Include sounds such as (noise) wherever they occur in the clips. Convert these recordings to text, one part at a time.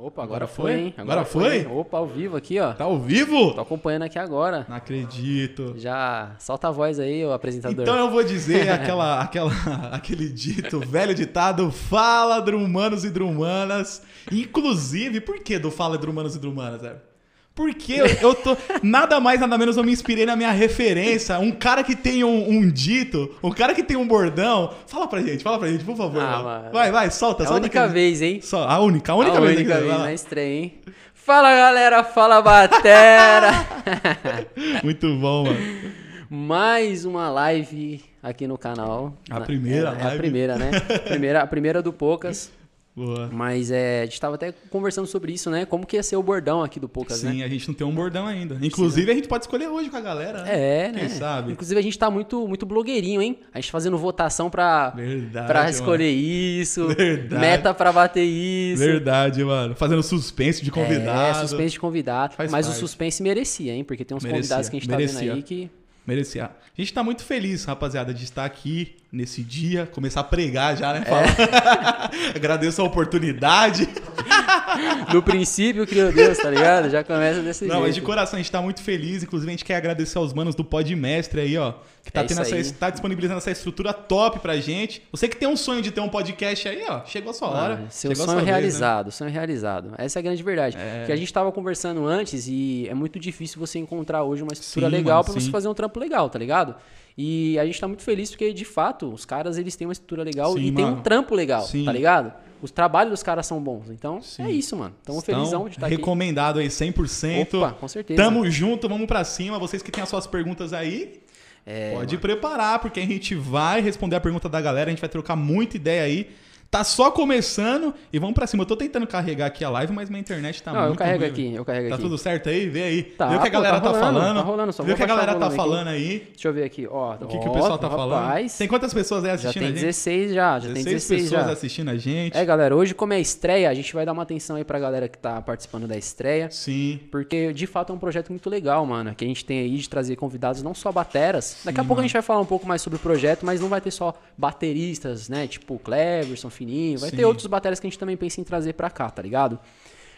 Opa, agora, Agora foi, foi? hein? Agora foi? hein? Opa, ao vivo aqui, ó. Tá ao vivo? Tô acompanhando aqui agora. Não acredito. Já solta a voz aí, o apresentador. Então eu vou dizer (laughs) aquela, aquela, (laughs) aquele dito, velho ditado, fala drumanos e drumanas. Inclusive, por que do fala drumanos e drumanas, Zé? Porque eu, tô. Nada mais, nada menos eu me inspirei na minha referência. Um cara que tem um, um dito, um cara que tem um bordão. Fala pra gente, fala pra gente, por favor. Ah. Vai, vai, solta, é a solta. única aquele- vez, hein? Só, a única, a única a vez. única aqui, vez lá. na estreia, hein? Fala, galera. Fala, batera. (laughs) Muito bom, mano. Mais uma live aqui no canal. A primeira é, É a live. primeira, né? Primeira, a primeira do Poucas. Boa. Mas é, a gente tava até conversando sobre isso, né? Como que ia ser o bordão aqui do Poucas, né? Sim, a gente não tem um bordão ainda. Inclusive, a gente pode escolher hoje com a galera. né? É, Quem né? sabe? Inclusive a gente tá muito, muito blogueirinho, hein? A gente fazendo votação pra, Verdade. pra mano. escolher isso, Verdade. meta pra bater isso. Verdade, mano. Fazendo suspense de convidado. É, suspense de convidado. Faz mas parte. o suspense merecia, hein? Porque tem uns Merecia, convidados que a gente tá merecia. vendo aí que. Merecia. A gente tá muito feliz, rapaziada, de estar aqui nesse dia, começar a pregar já, É. né? Falar. (laughs) Agradeço a oportunidade. (laughs) No princípio criou Deus, tá ligado? Já começa desse Não, jeito. mas de coração, a gente tá muito feliz. Inclusive, a gente quer agradecer aos manos do Podmestre aí, ó. Que tá, É tendo essa, tá disponibilizando essa estrutura top pra gente. Você que tem um sonho de ter um podcast aí, ó. Chegou a sua hora. Mano, seu Chegou sonho sua vez, né? realizado, sonho realizado. Essa é a grande verdade. É. Porque a gente tava conversando antes e é muito difícil você encontrar hoje uma estrutura Sim, legal mano, pra você fazer um trampo legal, tá ligado? E a gente tá muito feliz porque, de fato, os caras eles têm uma estrutura legal Sim, e tem um mano. trampo legal, Sim. tá ligado? Os trabalhos dos caras são bons. Então, Sim. é isso, mano. Tamo felizão de estar aqui. recomendado aí 100%. Opa, com certeza. Tamo junto, vamos pra cima. Vocês que têm as suas perguntas aí, É, pode preparar, porque a gente vai responder a pergunta da galera, a gente vai trocar muita ideia aí. Tá só começando e vamos pra cima. Eu tô tentando carregar aqui a live, mas minha internet tá Não, muito eu carrego ruim, aqui, eu carrego Tá aqui. tudo certo aí? Vê aí. Tá, Vê o que a pô, galera tá tá, rolando, falando. tá rolando, só Vê o que a galera tá falando aí. Deixa eu ver aqui, ó. O que, que o pessoal tá falando. Tem quantas pessoas aí já assistindo tem a gente? 16 já, já tem 16 pessoas já. assistindo a gente. É, galera, hoje como é estreia, a gente vai dar uma atenção aí pra galera que tá participando da estreia. Sim. Porque de fato é um projeto muito legal, mano. Que a gente tem aí de trazer convidados não só bateras. Daqui a pouco a gente vai falar um pouco mais sobre o projeto, mas não vai ter só bateristas, né? Tipo Cleverson, Fininho. Vai Sim. ter outros bateras que a gente também pensa em trazer pra cá, tá ligado?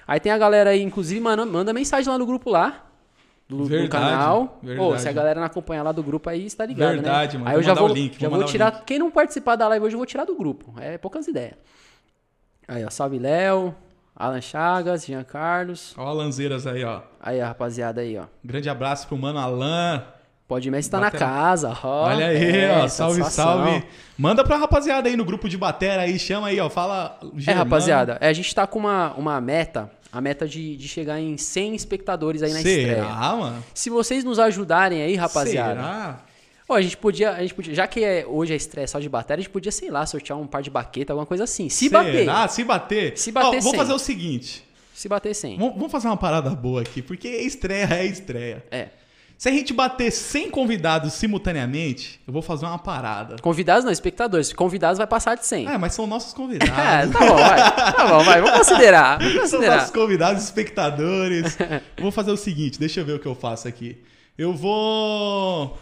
Aí tem a galera aí, inclusive, mano, manda mensagem lá no grupo lá. Do, do Verdade, canal. verdade. Pô, se a galera não acompanha lá do grupo aí, está ligado, Verdade, né? mano. Aí eu já vou, link, já vou tirar. Quem não participar da live hoje, eu vou tirar do grupo. É poucas ideias. Aí, ó, salve Léo, Alan Chagas, Jean Carlos. Ó, Lanzeiras aí, ó. Aí, a rapaziada aí, ó. Grande abraço pro mano Alan. Pode Messi tá na casa, ó. Olha aí, É, ó. Salve, satisfação. salve. Manda pra rapaziada aí no grupo de batera aí, chama aí, ó. Fala. É, Germano. rapaziada, é, a gente tá com uma, uma meta, a meta de, de chegar em 100 espectadores aí na Será, estreia. mano? Se vocês nos ajudarem aí, rapaziada. Será? Ó, a gente podia, a gente podia, já que é, hoje é estreia só de bateria, a gente podia, sei lá, sortear um par de baqueta, alguma coisa assim. Se bater, Será? Se bater. Se bater, Ó, vou 100. fazer o seguinte. se bater 100. Vamos vamos fazer uma parada boa aqui, porque estreia é estreia. É. Se a gente bater 100 convidados simultaneamente, eu vou fazer uma parada. Convidados não, espectadores. Convidados vai passar de 100. Ah, mas são nossos (laughs) É, convidados. tá bom, vai. Tá bom, vai. Vamos considerar. Vamos São considerar. nossos convidados, espectadores. (laughs) vou fazer o seguinte, deixa eu ver o que eu faço aqui. Eu vou.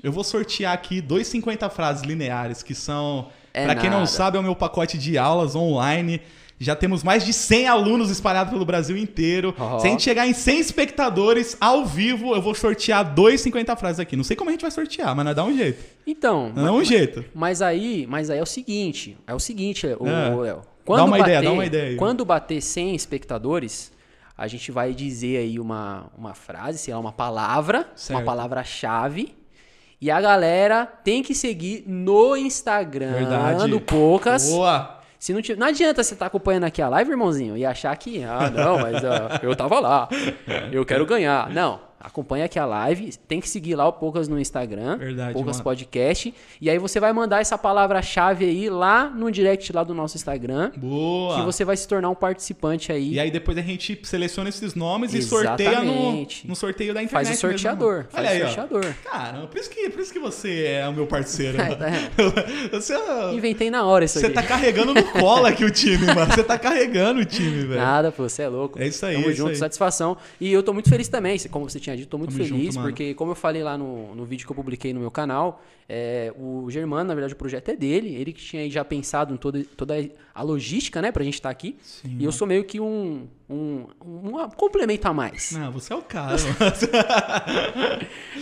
Eu vou sortear aqui dois 50 frases lineares, que são. É pra quem não sabe, é o meu pacote de aulas online. Já temos mais de 100 alunos espalhados pelo Brasil inteiro. Ó. Se a gente chegar em 100 espectadores ao vivo, eu vou sortear dois 50 frases aqui. Não sei como a gente vai sortear, mas nós dá um jeito. Então, Nós dá um jeito. Mas aí, mas aí é o seguinte, é o seguinte, o, É. o Léo. Dá uma ideia, dá uma ideia aí. Quando bater 100 espectadores, a gente vai dizer aí uma, uma frase, sei lá, uma palavra, Certo. uma palavra-chave. E a galera tem que seguir no Instagram Verdade. do Poucas. Boa! Se não, tiver, não adianta você estar acompanhando aqui a live, irmãozinho, e achar que, ah, não, mas ah, eu tava lá, eu quero ganhar. Não, acompanha aqui a live, tem que seguir lá o Poucas no Instagram, Verdade, Poucas mano. Podcast, e aí você vai mandar essa palavra-chave aí lá no direct lá do nosso Instagram, Boa! que você vai se tornar um participante aí. E aí depois a gente seleciona esses nomes e sorteia no, Exatamente. no sorteio da internet. faz o mesmo, sorteador, mano. faz Olha aí, o sorteador. Caramba, por isso, que, por isso que você é o meu parceiro. (laughs) É. (laughs) Você, Inventei na hora isso você aqui. tá carregando no colo aqui o time, (laughs) mano. Você tá carregando o time, velho. Nada, pô, você é louco. É isso aí, Tamo é junto, aí. satisfação. E eu tô muito feliz também, como você tinha dito, tô muito Tamo feliz, junto, porque como eu falei lá no, no vídeo que eu publiquei no meu canal, é, o Germano, na verdade, o projeto é dele, ele que tinha aí já pensado em toda, toda a logística, né, pra gente estar aqui. Sim, e eu sou meio que um, um, um complemento a mais. Não, você é o cara. (laughs)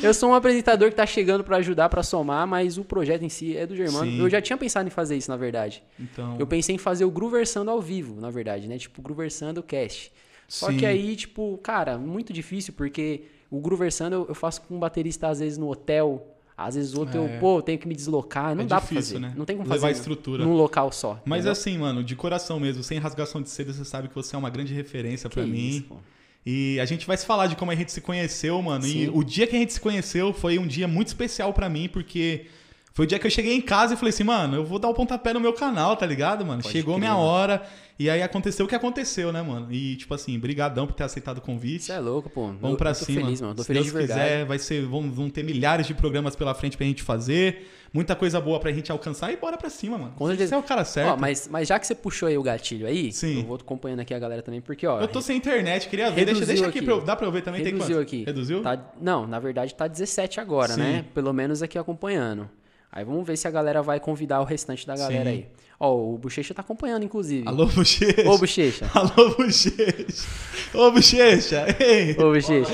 Eu sou um apresentador que tá chegando pra ajudar, pra somar, mas o projeto em si é do Germano. Sim. Eu já tinha pensado em fazer isso, na verdade. Então, Eu pensei em fazer o Grooversando ao vivo, na verdade, né? Tipo, Grooversando Cast. Só Sim. que aí, tipo, cara, muito difícil, porque o Grooversando eu, eu faço com um baterista, às vezes, no hotel. Às vezes outro É. eu, pô, eu tenho que me deslocar. Não É dá difícil, pra fazer. né? Não tem como Levar fazer estrutura. num local só. Mas entendeu? assim, mano, de coração mesmo, sem rasgação de seda, você sabe que você é uma grande referência pra Que mim. isso, pô. E a gente vai se falar de como a gente se conheceu, mano. E Sim. o dia que a gente se conheceu foi um dia muito especial pra mim, porque foi o dia que eu cheguei em casa e falei assim, mano, eu vou dar o pontapé no meu canal, tá ligado, mano? Pode Chegou crer, minha mano. E aí aconteceu o que aconteceu, né, mano? E, tipo assim, brigadão por ter aceitado o convite. Isso é louco, pô. Vamos pra eu tô cima. feliz, mano. Tô Se feliz Deus de verdade. quiser, vai ser, vão, vão ter milhares de programas pela frente pra gente fazer. Muita coisa boa pra gente alcançar e bora pra cima, mano. Com certeza. Você é o cara certo. Ó, mas, mas já que você puxou aí o gatilho aí, Sim. eu vou acompanhando aqui a galera também, porque, ó. Eu tô sem internet, queria ver. Deixa, deixa aqui, aqui. pra eu, dá pra eu ver também. Reduziu tem quanto? aqui. Reduziu? Tá- não, na verdade tá 17 agora, Sim. né? Pelo menos aqui acompanhando. Aí vamos ver se a galera vai convidar o restante da galera Sim. aí. Ó, o Bochecha tá acompanhando, inclusive. Alô, Bochecha. Ô, Bochecha. (laughs) Alô, Bochecha. Ô, Bochecha. Ei. Ô, Bochecha.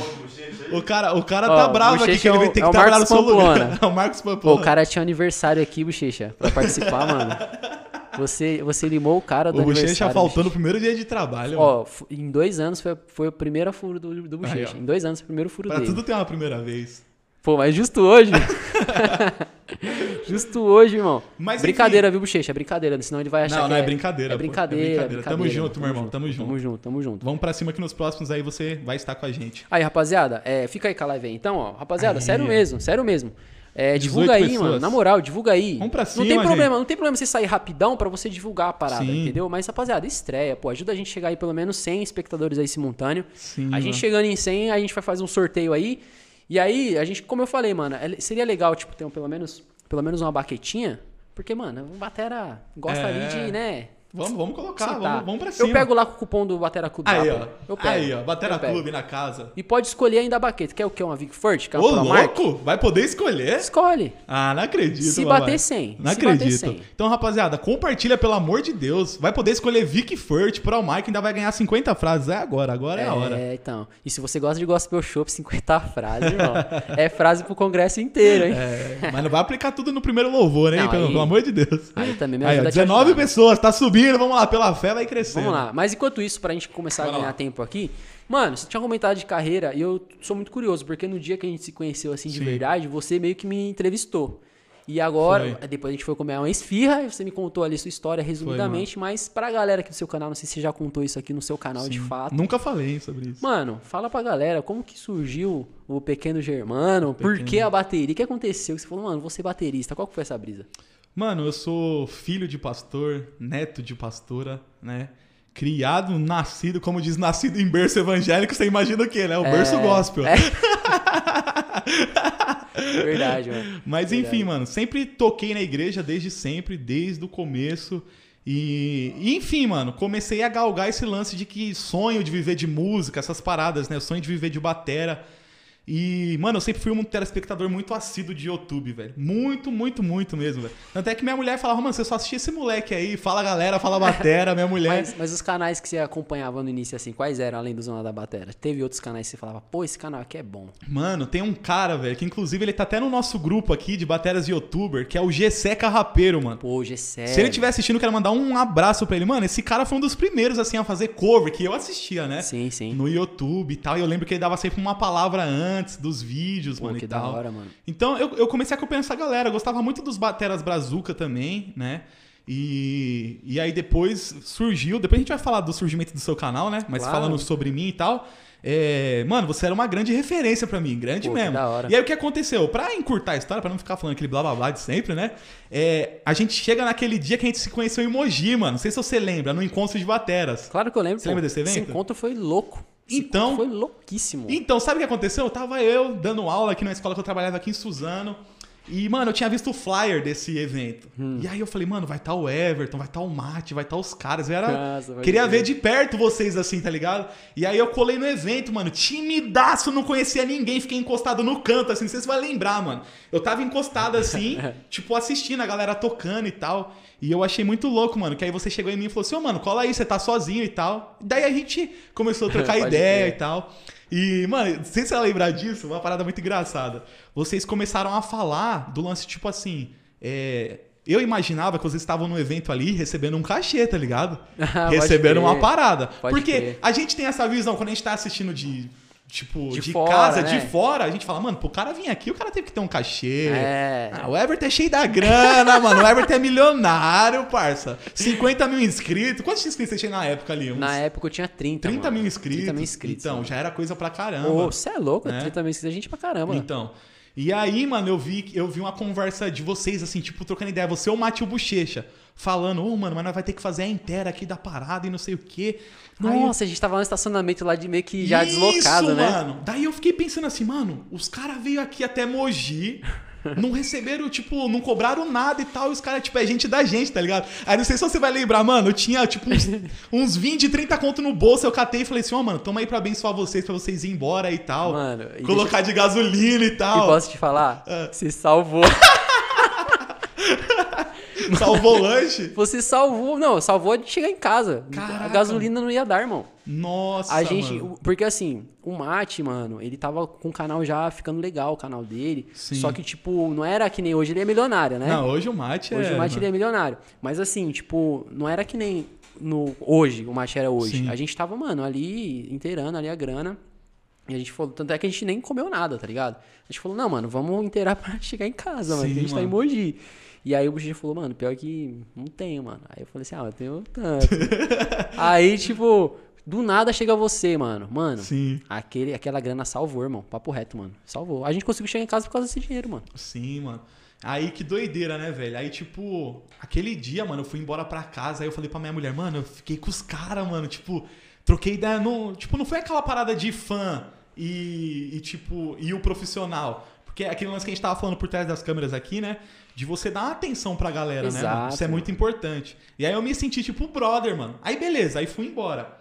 O cara, o cara Ó, tá bravo aqui que ele é vai o- ter é que o trabalhar no seu lugar. (laughs) É o Marcos Pamplona. o cara tinha aniversário aqui, Bochecha, pra participar, (laughs) mano. Você, você limou o cara do O Bochecha no Bochecha. primeiro dia de trabalho. mano. Ó, em dois anos foi, foi o primeiro furo do, do Bochecha. Aí, em dois anos foi o primeiro furo Pra dele. tudo tem uma primeira vez. Pô, mas justo hoje. (laughs) justo hoje, irmão. Mas, brincadeira, viu, Bochecha? É brincadeira, senão ele vai achar Não, que não é brincadeira, É pô. É brincadeira, brincadeira. é Tamo brincadeira. junto, meu irmão, tamo junto. Tamo junto, tamo junto. Vamos pra cima que nos próximos aí você vai estar com a gente. Aí, rapaziada, é, fica aí com a live aí. Então, ó, rapaziada, Aí. sério mesmo, sério mesmo. É, 18 divulga aí, pessoas. mano. Na moral, divulga aí. Vamos pra Não cima, tem problema, gente. não tem problema você sair rapidão pra você divulgar a parada, Sim. entendeu? Mas, rapaziada, estreia, pô, ajuda a gente a chegar aí pelo menos 100 espectadores aí simultâneo. Sim, a gente mano. chegando em 100, a gente vai fazer um sorteio aí. E aí, a gente, como eu falei, mano, é- seria legal, tipo, ter um, pelo menos, pelo menos uma baquetinha. Porque, mano, o Batera gosta É. ali de, né? Vamos, vamos colocar, sentar. vamos, vamos pra cima. Eu pego lá com o cupom do Batera Clube. Aí, lá, ó. pô. Eu pego. Aí, ó. Batera. Clube na casa. E pode escolher ainda a baqueta. Quer o quê? Uma Vic Ford? Quer Ô, ProMark? louco! Vai poder escolher? Escolhe. Ah, não acredito. Se papai. bater 100, Não se acredito. 100. Então, rapaziada, compartilha, pelo amor de Deus. Vai poder escolher Vic Furt, Pro Mike, ainda vai ganhar 50 frases. É agora, agora é, a hora. É, então. E se você gosta de Gospel Shop, 50 frases, irmão. é frase pro congresso inteiro, hein? É, mas não vai aplicar tudo no primeiro louvor, hein? Não, pelo, aí- pelo amor de Deus. Aí também me Aí, ó, ajuda a te 19 ajudar. pessoas, tá subindo, vamos lá, pela fé vai crescendo. Vamos lá. Mas enquanto isso, pra gente começar Bora a ganhar lá. tempo aqui, mano, você tinha comentado de carreira e eu sou muito curioso, porque no dia que a gente se conheceu assim de Sim. verdade, você meio que me entrevistou. E agora, Foi. depois a gente foi comer uma esfirra e você me contou ali sua história resumidamente, mas pra galera aqui do seu canal, não sei se você já contou isso aqui no seu canal de fato. Nunca falei sobre isso. Mano, fala pra galera como que surgiu o Pequeno Germano, por que a bateria, o que aconteceu? Você falou, mano, vou ser baterista, qual que foi essa brisa? Mano, eu sou filho de pastor, neto de pastora, né? Criado, nascido, como diz, nascido em berço evangélico, você imagina o quê, né? O berço gospel. É. (laughs) Verdade, mano. Mas enfim, mano, sempre toquei na igreja desde sempre, desde o começo. E, e, enfim, mano, comecei a galgar esse lance de que sonho de viver de música, essas paradas, né? Sonho de viver de batera. E, mano, eu sempre fui um telespectador muito assíduo de YouTube, velho. Muito, muito, muito mesmo, velho. Tanto é que minha mulher falava, mano, você só assistia esse moleque aí, fala galera, fala batera, minha mulher. Mas, mas os canais que você acompanhava no início, assim, quais eram, além do Zona da Batera? Teve outros canais que você falava, pô, esse canal aqui é bom. Mano, tem um cara, velho, que inclusive ele tá até no nosso grupo aqui de bateras de youtuber, que é o Gessé Carrapeiro, mano. Pô, G7. Se ele estiver assistindo, eu quero mandar um abraço pra ele. Mano, esse cara foi um dos primeiros, assim, a fazer cover, que eu assistia, né? Sim, sim. No YouTube e tal. E eu lembro que ele dava sempre uma palavra antes dos vídeos, Pô, mano, que e da tal. hora, mano. Então eu, eu comecei a acompanhar essa galera. Eu gostava muito dos bateras brazuca também, né? E, e aí depois surgiu. Depois a gente vai falar do surgimento do seu canal, né? Mas Claro. falando sobre mim e tal. é, mano, você era uma grande referência pra mim, grande Pô, mesmo. da. E aí o que aconteceu? Pra encurtar a história, pra não ficar falando aquele blá blá blá de sempre, né? É, a gente chega naquele dia que a gente se conheceu em Mogi, mano. Não sei se você lembra, no encontro de bateras. Claro que eu lembro. Você pô. lembra desse evento? Esse encontro foi louco. Então- Foi louquíssimo. Então, sabe o que aconteceu? Tava eu dando aula aqui na escola que eu trabalhava aqui em Suzano. E, mano, eu tinha visto o flyer desse evento. Hum. E aí eu falei, mano, vai estar tá o Everton, vai estar tá o Mate, vai estar tá os caras. Eu era. Nossa, queria crer. ver de perto vocês assim, tá ligado? E aí eu colei no evento, mano. Timidaço, não conhecia ninguém, fiquei encostado no canto, assim, não sei se você vai lembrar, mano. Eu tava encostado assim, (laughs) tipo, assistindo a galera tocando e tal. E eu achei muito louco, mano. Que aí você chegou em mim e falou assim, ô, mano, cola aí, você tá sozinho e tal. Daí a gente começou a trocar (laughs) ideia e tal. E, mano, sei se lembrar disso, uma parada muito engraçada. Vocês começaram a falar do lance, tipo assim. é, Eu imaginava que vocês estavam no evento ali recebendo um cachê, tá ligado? (laughs) Recebendo uma parada. Pode Porque crer. a gente tem essa visão, quando a gente tá assistindo de. Tipo, de, De fora, casa, né? de fora, a gente fala, mano, pro cara vir aqui, o cara teve que ter um cachê. É. Ah, o Everton é cheio da grana, (laughs) mano. O Everton é milionário, parça. 50 mil inscritos. Quantos inscritos você tinha na época ali? Uns Na época eu tinha 30. 30 mano. mil inscritos. 30 mil inscritos. Então, mano. já era coisa pra caramba. Ô, você é louco? né? 30 mil inscritos é gente pra caramba. Então. E aí, mano, eu vi, eu vi uma conversa de vocês, assim, tipo, trocando ideia. Você, o Matheus Bochecha, falando, ô, mano, mas nós vai ter que fazer a inteira aqui da parada e não sei o quê. Aí eu- Nossa, a gente tava no estacionamento lá de meio que já Isso, deslocado, né? mano. Daí eu fiquei pensando assim, mano, os caras veio aqui até Mogi, (laughs) não receberam, tipo, não cobraram nada e tal, e os caras, tipo, é gente da gente, tá ligado? Aí não sei se você vai lembrar, mano, eu tinha, tipo, uns, (laughs) uns 20, 30 conto no bolso, eu catei e falei assim, ó, mano, toma aí pra abençoar vocês, pra vocês ir embora e tal. Mano, e colocar de gasolina e E tal. posso te falar? Ah. Se salvou. (laughs) (laughs) Salvou o lanche. Você salvou. Não, salvou de chegar em casa. Caraca. A gasolina não ia dar, irmão. Nossa, A gente. mano. Porque assim, o Mate, mano, ele tava com o canal já ficando legal, o canal dele. Sim. Só que, tipo, não era que nem hoje ele é milionário, né? Não, hoje o mate é... Hoje o Mate mano. ele é milionário. Mas assim, tipo, não era que nem no hoje, o Mate era hoje. Sim. A gente tava, mano, ali inteirando ali a grana. E a gente falou, tanto é que a gente nem comeu nada, tá ligado? A gente falou, não, mano, vamos inteirar (laughs) pra chegar em casa, mano, Sim, que a gente tá em mano. Mogi. E aí o Buxi falou, mano, pior que não tenho, mano. Aí eu falei assim, ah, eu tenho tanto. (laughs) aí, tipo, do nada chega você, mano. Mano, Sim, aquele, aquela grana salvou, irmão. Papo reto, mano. Salvou. A gente conseguiu chegar em casa por causa desse dinheiro, mano. sim, mano. Aí que doideira, né, velho? Aí, tipo, aquele dia, mano, eu fui embora pra casa, aí eu falei pra minha mulher, mano, eu fiquei com os caras, mano, tipo, troquei ideia, não, tipo, não foi aquela parada de fã e, e, tipo, e o profissional. Porque é aquele lance que a gente tava falando por trás das câmeras aqui, né? De você dar atenção pra galera, né, mano? Exato, Isso é muito importante. E aí eu me senti tipo brother, mano. Aí beleza, aí fui embora.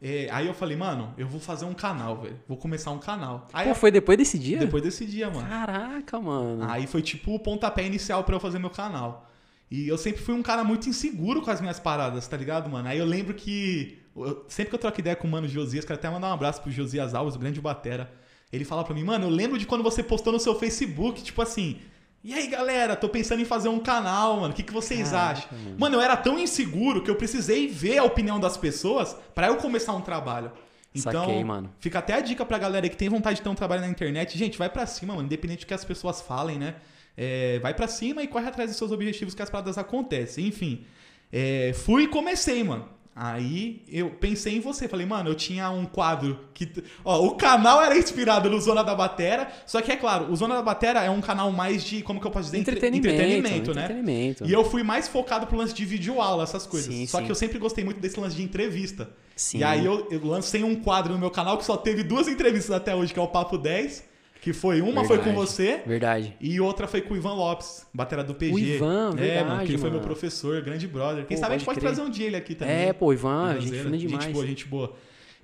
É, aí eu falei, mano, eu vou fazer um canal, velho. Vou começar um canal. Aí Pô, foi depois desse dia? depois desse dia, mano. Caraca, mano. Aí foi tipo o pontapé inicial pra eu fazer meu canal. E eu sempre fui um cara muito inseguro com as minhas paradas, tá ligado, mano? Aí eu lembro que. eu- sempre que eu troco ideia com o mano Josias, quero até mandar um abraço pro Josias Alves, o grande batera. Ele fala pra mim, mano, eu lembro de quando você postou no seu Facebook, tipo assim. E aí, galera, tô pensando em fazer um canal, mano. O que, que vocês Caraca, acham? mano. Mano, eu era tão inseguro que eu precisei ver a opinião das pessoas pra eu começar um trabalho. Então, Saquei, fica até a dica pra galera que tem vontade de ter um trabalho na internet. Gente, vai pra cima, mano. Independente do que as pessoas falem, né? É, vai pra cima e corre atrás dos seus objetivos que as paradas acontecem. Enfim, é, fui e comecei, mano. Aí eu pensei em você. Falei, mano, eu tinha um quadro que. Ó, o canal era inspirado no Zona da Batera. Só que é claro, o Zona da Batera é um canal mais de. Como que eu posso dizer? Entre- Entretenimento, entretenimento né? entretenimento. E eu fui mais focado pro lance de vídeo aula, essas coisas. Sim, Só sim. que eu sempre gostei muito desse lance de entrevista. Sim. E aí eu, eu lancei um quadro no meu canal que só teve duas entrevistas até hoje, que é o Papo 10. Que foi uma foi com Verdade. você Verdade. e outra foi com o Ivan Lopes, batera do PG. O Ivan, É, verdade, mano, que ele foi meu professor, grande brother. Quem Pô, sabe a gente pode crer. trazer um dia ele aqui também. É, pô, Ivan, gente Ivanzeira, fina demais. Gente boa, gente boa.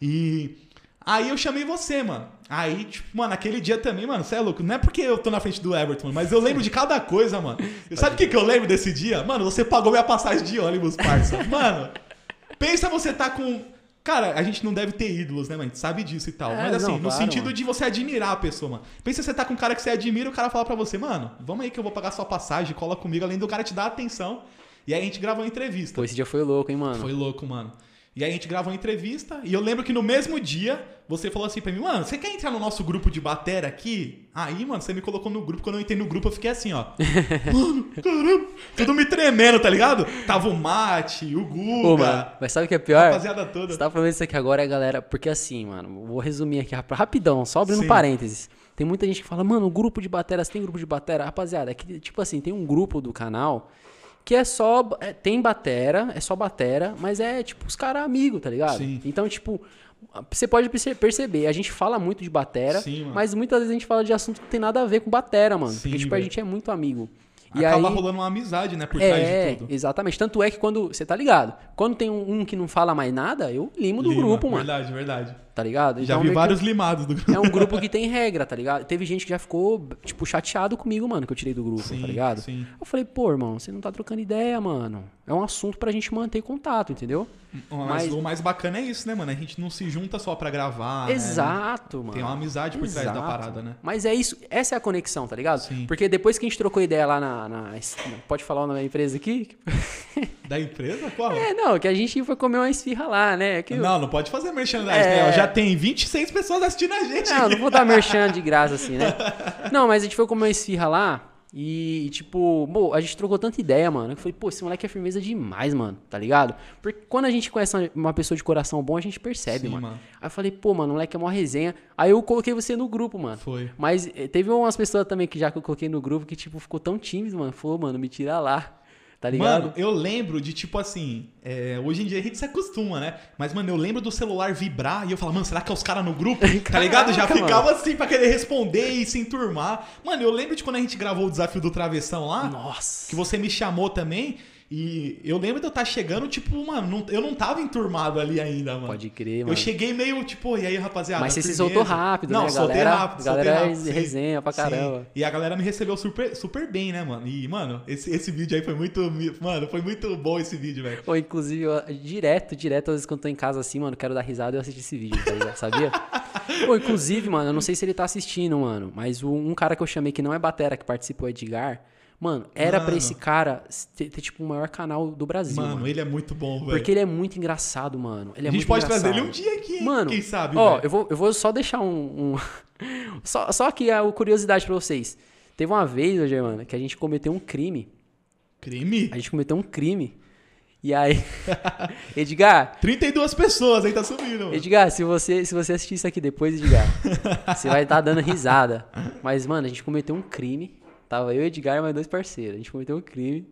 E aí eu chamei você, mano. Aí, tipo, mano, aquele dia também, mano, você é louco. Não é porque eu tô na frente do Everton, mas eu lembro de cada coisa, mano. E (laughs) sabe o que, que eu lembro desse dia? Mano, você pagou minha passagem de ônibus, parça. (laughs) Mano, pensa você tá com. Cara, a gente não deve ter ídolos, né, mano? A gente sabe disso e tal. É, mas assim, não, no claro, sentido mano. de você admirar a pessoa, mano. Pensa você tá com um cara que você admira e o cara fala pra você, mano, vamos aí que eu vou pagar sua passagem, cola comigo, além do cara te dar atenção. E aí a gente gravou uma entrevista. Pô, esse dia foi louco, hein, mano? Foi louco, mano. E aí a gente gravou uma entrevista e eu lembro que no mesmo dia você falou assim pra mim, mano, você quer entrar no nosso grupo de batera aqui? Aí, mano, você me colocou no grupo. Quando eu entrei no grupo, eu fiquei assim, ó. (laughs) mano, caramba. Tudo me tremendo, tá ligado? Tava o Mate, o Guga, mano, mas sabe o que é pior? rapaziada toda. Você tá falando isso aqui agora, galera. Porque assim, mano, vou resumir aqui rap- rapidão, só abrindo Sim. parênteses. Tem muita gente que fala, mano, grupo de bateras, tem grupo de batera. Rapaziada, é que, tipo assim, tem um grupo do canal que é só. é, tem batera, é só batera, mas é tipo os caras amigos, tá ligado? Sim. Então, tipo, você pode perce- perceber, a gente fala muito de batera, Sim, mas muitas vezes a gente fala de assunto que tem nada a ver com batera, mano. Sim, porque, tipo, a velho. gente é muito amigo. E Acaba aí, rolando uma amizade, né? Por trás é, de tudo. exatamente. Tanto é que quando. Você tá ligado? Quando tem um, um que não fala mais nada, eu limo do Lima, grupo, mano. Verdade, verdade. Tá ligado? Já Então, vi meio que vários limados do grupo. É um grupo que (laughs) tem regra, tá ligado? Teve gente que já ficou, tipo, chateado comigo, mano, que eu tirei do grupo, Sim, tá ligado? sim. Eu falei, pô, irmão, você não tá trocando ideia, mano. É um assunto pra gente manter contato, entendeu? Mas, Mas- o mais bacana é isso, né, mano? A gente não se junta só pra gravar. né? Exato, mano. Tem uma amizade por trás da Exato. parada, né? Mas é isso, essa é a conexão, tá ligado? Sim. Porque depois que a gente trocou ideia lá na. na- pode falar o nome da empresa aqui? (laughs) Da empresa? Qual? É, não, que a gente foi comer uma esfirra lá, né? Que Não, não pode fazer merchandising, É. né? Já tem 26 pessoas assistindo a gente. Não, aqui. não vou dar merchan de graça assim, né? (laughs) Não, mas a gente foi comer uma esfirra lá e, tipo, pô, a gente trocou tanta ideia, mano. que Eu falei, pô, esse moleque é firmeza demais, mano, tá ligado? Porque quando a gente conhece uma pessoa de coração bom, a gente percebe, Sim, mano. mano. Aí eu falei, pô, mano, o moleque é uma resenha. Aí eu coloquei você no grupo, mano. Foi. Mas eh, teve umas pessoas também que já que eu coloquei no grupo que, tipo, ficou tão tímido, mano. Falou, mano, me tira lá. Tá ligado? Mano, eu lembro de tipo assim. é, hoje em dia a gente se acostuma, né? Mas, mano, eu lembro do celular vibrar e eu falava, mano, será que é os caras no grupo? (laughs) tá ligado? Já Caraca, ficava assim pra querer responder e se enturmar. Mano, eu lembro de quando a gente gravou o desafio do travessão lá. Nossa. que você me chamou também. E eu lembro de eu estar chegando, tipo, mano, não- eu não tava enturmado ali ainda, mano. Pode crer, Eu mano. cheguei meio, tipo, e aí, rapaziada? Mas você se soltou rápido, não, né, soltei galera? rápido, galera soltei é rápido. sim. resenha pra Sim. caramba. E a galera me recebeu super, super bem, né, mano? E, mano, esse, esse vídeo aí foi muito. Mano, foi muito bom esse vídeo, velho. Ou inclusive, eu, direto, direto, às vezes quando eu tô em casa assim, mano, quero dar risada, eu assisto esse vídeo, tá? Sabia? (laughs) Ou inclusive, mano, eu não sei se ele tá assistindo, mano, mas um cara que eu chamei que não é batera, que participou, Edgar, mano, era pra Mano. esse cara ter, ter, tipo, o maior canal do Brasil, Mano, mano. ele é muito bom, velho. Porque ele é muito engraçado, mano. Ele é a gente muito pode engraçado. trazer ele um dia aqui, hein? Mano, Quem sabe, ó, eu vou, eu vou só deixar um. um- (laughs) só, só aqui a curiosidade pra vocês. Teve uma vez, ô Germano, que a gente cometeu um crime. Crime? A gente cometeu um crime. E aí. (laughs) Edgar, 32 pessoas aí, tá subindo, mano. Edgar, se você, se você assistir isso aqui depois, Edgar, (laughs) você vai estar dando risada. Mas, mano, a gente cometeu um crime. Tava eu, Edgar e mais dois parceiros. A gente cometeu um crime.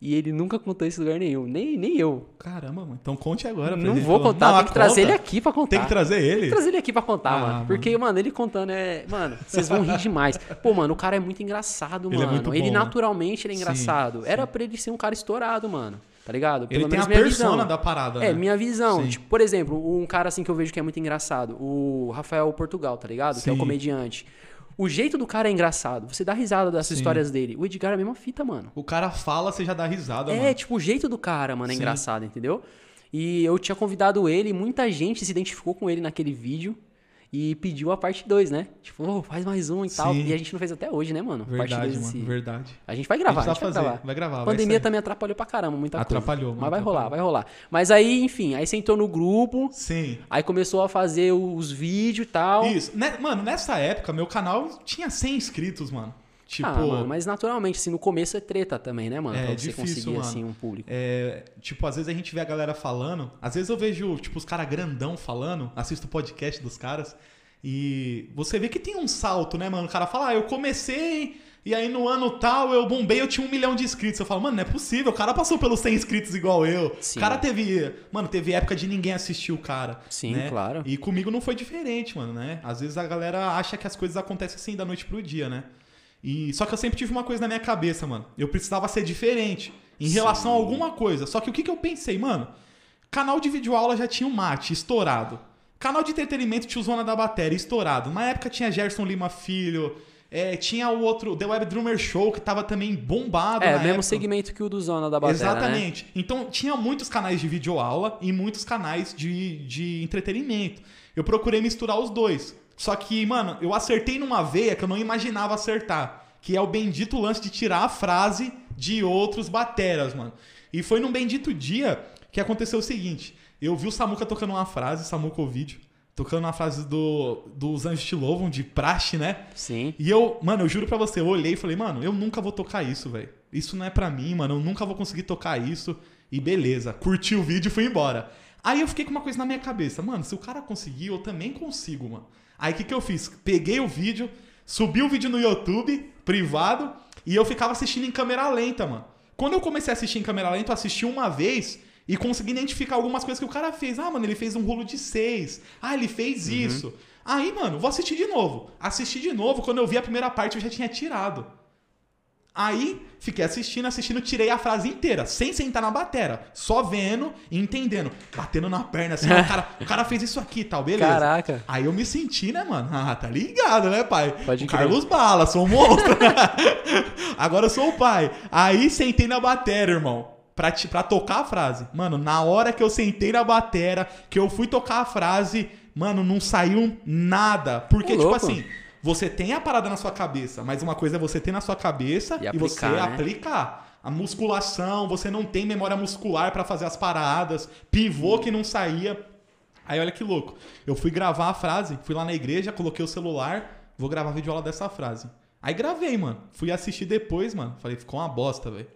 E ele nunca contou isso em lugar nenhum. Nem, nem eu. Caramba, mano. Então conte agora. pra Não gente, vou pelo- contar, Não, tem que trazer conta. ele aqui pra contar. Tem que trazer ele? Tem que trazer ele aqui pra contar, Ah, mano. mano. Porque, mano, ele contando é. Mano, vocês vão rir demais. Pô, mano, o cara é muito engraçado, Ele é mano. muito ele bom, né? naturalmente ele é Sim, engraçado. Era pra ele ser um cara estourado, mano. Tá ligado? Ele tem menos a minha persona visão. da parada, É, né? minha visão. Sim. Tipo, por exemplo, um cara assim que eu vejo que é muito engraçado, o Rafael Portugal, tá ligado? Que é o Sim. comediante. O jeito do cara é engraçado. Você dá risada Sim. histórias dele. O Edgar é a mesma fita, mano. O cara fala, você já dá risada, É, mano. tipo, o jeito do cara, mano, é Sim. engraçado, entendeu? E eu tinha convidado ele, muita gente se identificou com ele naquele vídeo e pediu a parte 2, né? Tipo, "Ô, faz mais um e tal. Sim. E a gente não fez até hoje, né, mano? parte Verdade, dois mano. desse- Verdade. A gente vai gravar, a A gente gente, vai fazer, gravar. vai gravar, A pandemia também atrapalhou pra caramba, muita coisa. Atrapalhou, mano, Mas vai rolar, atrapalhou. vai rolar. Mas aí, enfim, aí você entrou no grupo, Sim. aí começou a fazer os vídeos e tal. Isso. Né, mano, nessa época, meu canal tinha 100 inscritos, mano. Tipo, Ah, mano, mas naturalmente, assim, no começo é treta também, né, mano? É, pra você difícil, conseguir, mano. assim, um público. é, tipo, às vezes a gente vê a galera falando. Às vezes eu vejo, tipo, os caras grandão falando, assisto o podcast dos caras. E você vê que tem um salto, né, mano? O cara fala, ah, eu comecei. E aí no ano tal eu bombei, eu tinha um milhão de inscritos. Eu falo, mano, não é possível, o cara passou pelos 100 inscritos igual eu. Sim. O cara teve. Mano, teve época de ninguém assistir o cara. Sim, né? claro. E comigo não foi diferente, mano, né? Às vezes a galera acha que as coisas acontecem assim da noite pro dia, né? E só que eu sempre tive uma coisa na minha cabeça, mano. Eu precisava ser diferente em Sim. relação a alguma coisa. Só que o que, que eu pensei, mano? Canal de videoaula já tinha o mate estourado. Canal de entretenimento tiozona da bateria estourado. Na época tinha Gerson Lima Filho, é, tinha o outro The Web Drummer Show que tava também bombado É, na o mesmo época. segmento que o do Zona da Bateria, né? Exatamente. Então tinha muitos canais de videoaula e muitos canais de, de entretenimento. Eu procurei misturar os dois. Só que, mano, eu acertei numa veia que eu não imaginava acertar. Que é o bendito lance de tirar a frase de outros bateras, mano. E foi num bendito dia que aconteceu o seguinte. Eu vi o Samuca tocando uma frase, Samuca o vídeo, tocando uma frase do, dos Anjos Te Louvam, de praxe, né? Sim. E eu, mano, eu juro pra você, eu olhei e falei, mano, eu nunca vou tocar isso, velho. Isso não é pra mim, mano, eu nunca vou conseguir tocar isso. E beleza, curti o vídeo e fui embora. Aí eu fiquei com uma coisa na minha cabeça, mano, se o cara conseguiu, eu também consigo, mano. Aí o que, que eu fiz? Peguei o vídeo, subi o vídeo no YouTube, privado, e eu ficava assistindo em câmera lenta, mano. Quando eu comecei a assistir em câmera lenta, eu assisti uma vez e consegui identificar algumas coisas que o cara fez. Ah, mano, ele fez um rolo de seis. Ah, ele fez isso. Aí, mano, vou assistir de novo. Assisti de novo, quando eu vi a primeira parte, eu já tinha tirado. Aí, fiquei assistindo, assistindo, tirei a frase inteira, sem sentar na batera. Só vendo e entendendo. Batendo na perna, assim, o, cara, o cara fez isso aqui e tal, beleza. Caraca. Aí eu me senti, né, mano? Ah, tá ligado, né, pai? Pode o crer. Carlos Bala, sou um monstro. (laughs) Agora eu sou o pai. Aí sentei na batera, irmão. Pra, te- pra tocar a frase. Mano, na hora que eu sentei na batera, que eu fui tocar a frase, mano, não saiu nada. Porque, tipo louco. assim, você tem a parada na sua cabeça, mas uma coisa é você ter na sua cabeça E e, você aplicar, né? aplicar. A musculação, você não tem memória muscular pra fazer as paradas, pivô que não saía. Aí olha que louco. Eu fui gravar a frase, fui lá na igreja, coloquei o celular, vou gravar videoaula dessa frase. Aí gravei, mano. Fui assistir depois, mano. Falei, ficou uma bosta, velho.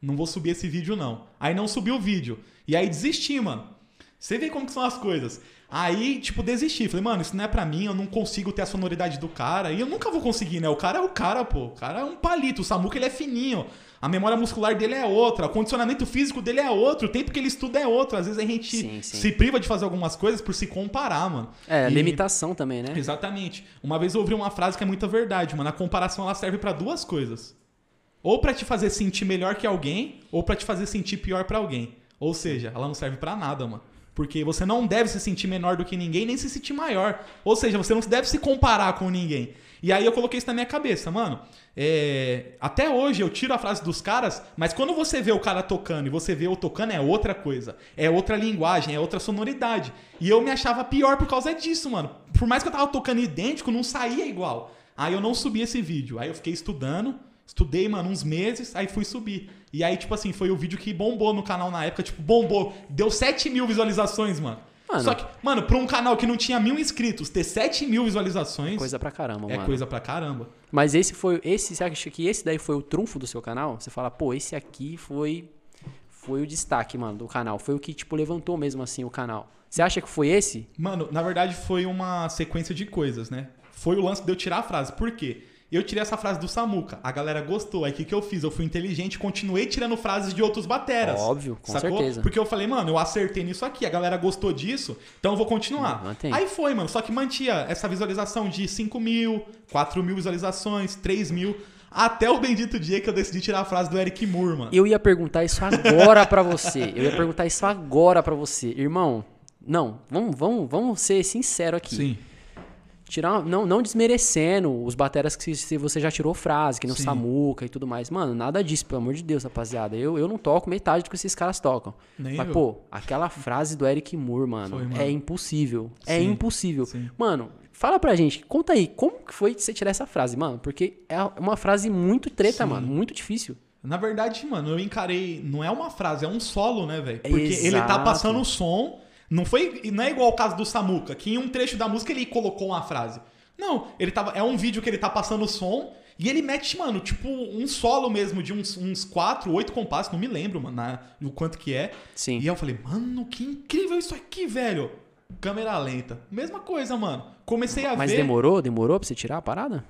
Não vou subir esse vídeo, não. Aí não subi o vídeo. E aí desisti, mano. Você vê como que são as coisas. Aí, tipo, desisti. Falei, mano, isso não é pra mim, eu não consigo ter a sonoridade do cara. E eu nunca vou conseguir, né? O cara é o cara, pô. O cara é um palito. O Samuca, ele é fininho. A memória muscular dele é outra. O condicionamento físico dele é outro. O tempo que ele estuda é outro. Às vezes a gente Sim, sim. se priva de fazer algumas coisas por se comparar, mano. É, E- limitação também, né? Exatamente. Uma vez eu ouvi uma frase que é muita verdade, mano. A comparação ela serve pra duas coisas. Ou pra te fazer sentir melhor que alguém, ou pra te fazer sentir pior pra alguém. Ou seja, ela não serve pra nada, mano. Porque você não deve se sentir menor do que ninguém, nem se sentir maior. Ou seja, você não deve se comparar com ninguém. E aí eu coloquei isso na minha cabeça, mano. é, Até hoje eu tiro a frase dos caras, mas quando você vê o cara tocando e você vê eu tocando, é outra coisa. É outra linguagem, é outra sonoridade. E eu me achava pior por causa disso, mano. Por mais que eu tava tocando idêntico, não saía igual. Aí eu não subi esse vídeo. Aí eu fiquei estudando, estudei, mano, uns meses, aí fui subir. E aí, tipo assim, foi o vídeo que bombou no canal na época, tipo, bombou. Deu 7 mil visualizações, mano. Mano. Só que, mano, pra um canal que não tinha mil inscritos, ter 7 mil visualizações Coisa pra caramba, é mano. coisa pra caramba. Mas esse foi. Esse, você acha que esse daí foi o trunfo do seu canal? Você fala, pô, esse aqui foi. Foi o destaque, mano, do canal. Foi o que, tipo, levantou mesmo assim o canal. Você acha que foi esse? Mano, na verdade foi uma sequência de coisas, né? Foi o lance de eu tirar a frase. Por quê? Eu tirei essa frase do Samuca. A galera gostou. Aí o que, que eu fiz? Eu fui inteligente, continuei tirando frases de outros bateras. Óbvio, com sacou? certeza. Porque eu falei, mano, eu acertei nisso aqui, a galera gostou disso, então eu vou continuar. Mantém. Aí foi, mano. Só que mantinha essa visualização de 5 mil, 4 mil visualizações, 3 mil. Até o bendito dia que eu decidi tirar a frase do Eric Moore, mano. Eu ia perguntar isso agora pra você. Eu ia perguntar isso agora pra você. Irmão, não, vamos, vamos, vamos ser sincero aqui. Sim. Tirar, não, não desmerecendo os bateras que se você já tirou frase, que no Sim. Samuca e tudo mais. Mano, nada disso, pelo amor de Deus, rapaziada. Eu, eu não toco metade do que esses caras tocam. Nem Mas, eu. pô, aquela frase do Eric Moore, mano, Foi, mano. é impossível. É Sim, impossível. sim. Mano, fala pra gente, conta aí, como que foi você tirar essa frase, mano? Porque é uma frase muito treta, mano, muito difícil. Na verdade, mano, eu encarei. Não é uma frase, é um solo, né, velho? Porque ele tá Exato. passando o som. Não foi. Não é igual o caso do Samuca, que em um trecho da música ele colocou uma frase. Não, ele tava. É um vídeo que ele tá passando o som. E ele mete, mano, tipo, um solo mesmo de uns, uns 4, 8 compassos, não me lembro, mano, na, no quanto que é. Sim. E eu falei, mano, que incrível isso aqui, velho. Câmera lenta. Mesma coisa, mano. Comecei a Mas ver. demorou? Demorou pra você tirar a parada?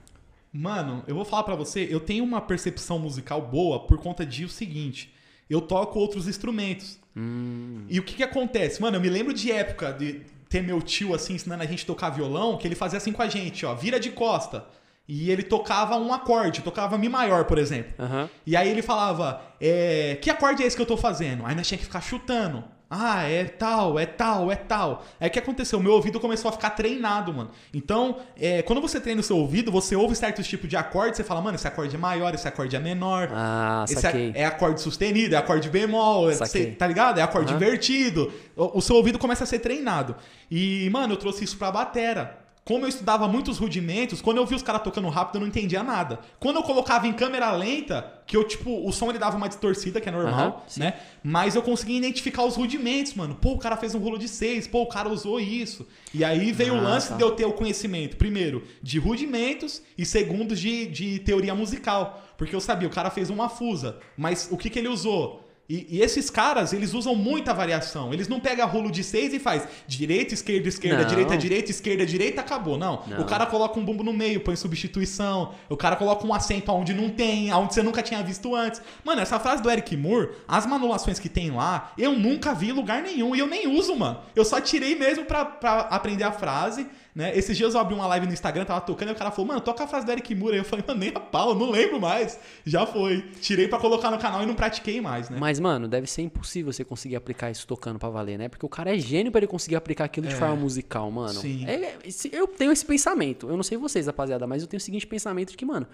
Mano, eu vou falar pra você, eu tenho uma percepção musical boa por conta de o seguinte. Eu toco outros instrumentos. Hum. E o que que acontece? Mano, eu me lembro de época de ter meu tio assim ensinando a gente a tocar violão, que ele fazia assim com a gente, ó, vira de costa. E ele tocava um acorde, tocava mi maior, por exemplo. Aham. E aí ele falava, é, que acorde é esse que eu tô fazendo? Aí nós tinha que ficar chutando. Ah, é tal, é tal, é tal. Aí o que aconteceu? Meu ouvido começou a ficar treinado, mano. Então, é, quando você treina o seu ouvido, você ouve certos tipos de acorde, você fala, mano, esse acorde é maior, esse acorde é menor. Ah, Esse saquei. é, é acorde sustenido, é acorde bemol, é- Saquei. cê- tá ligado? É acorde Aham. invertido. O, o seu ouvido começa a ser treinado. E, mano, eu trouxe isso pra batera. Como eu estudava muitos rudimentos, quando eu vi os caras tocando rápido, eu não entendia nada. Quando eu colocava em câmera lenta, que eu, tipo, o som ele dava uma distorcida, que é normal, né? Mas eu conseguia identificar os rudimentos, mano. Pô, o cara fez um rolo de seis, pô, o cara usou isso. E aí veio o Ah, lance tá. de eu ter o conhecimento, primeiro, de rudimentos e segundo, de, de teoria musical. Porque eu sabia, o cara fez uma fusa, mas o que, que ele usou? E, e esses caras, eles usam muita variação. Eles não pegam rolo de seis e faz direita, esquerda, esquerda, Não. direita, direita, esquerda, direita, acabou. Não. Não. O cara coloca um bumbo no meio, põe substituição. O cara coloca um acento onde não tem, onde você nunca tinha visto antes. Mano, essa frase do Eric Moore, as manulações que tem lá, eu nunca vi em lugar nenhum. E eu nem uso, mano. Eu só tirei mesmo pra, pra aprender a frase. Né? Esses dias eu abri uma live no Instagram, tava tocando, e o cara falou, mano, toca a frase do Eric Moore. Aí eu falei, mano, nem a pau, não lembro mais. Já foi. Tirei pra colocar no canal e não pratiquei mais, né? Mas, mano, deve ser impossível você conseguir aplicar isso tocando pra valer, né? Porque o cara é gênio pra ele conseguir aplicar aquilo de É. forma musical, mano. Sim. É- esse- eu tenho esse pensamento. Eu não sei vocês, rapaziada, mas eu tenho o seguinte pensamento de que, mano,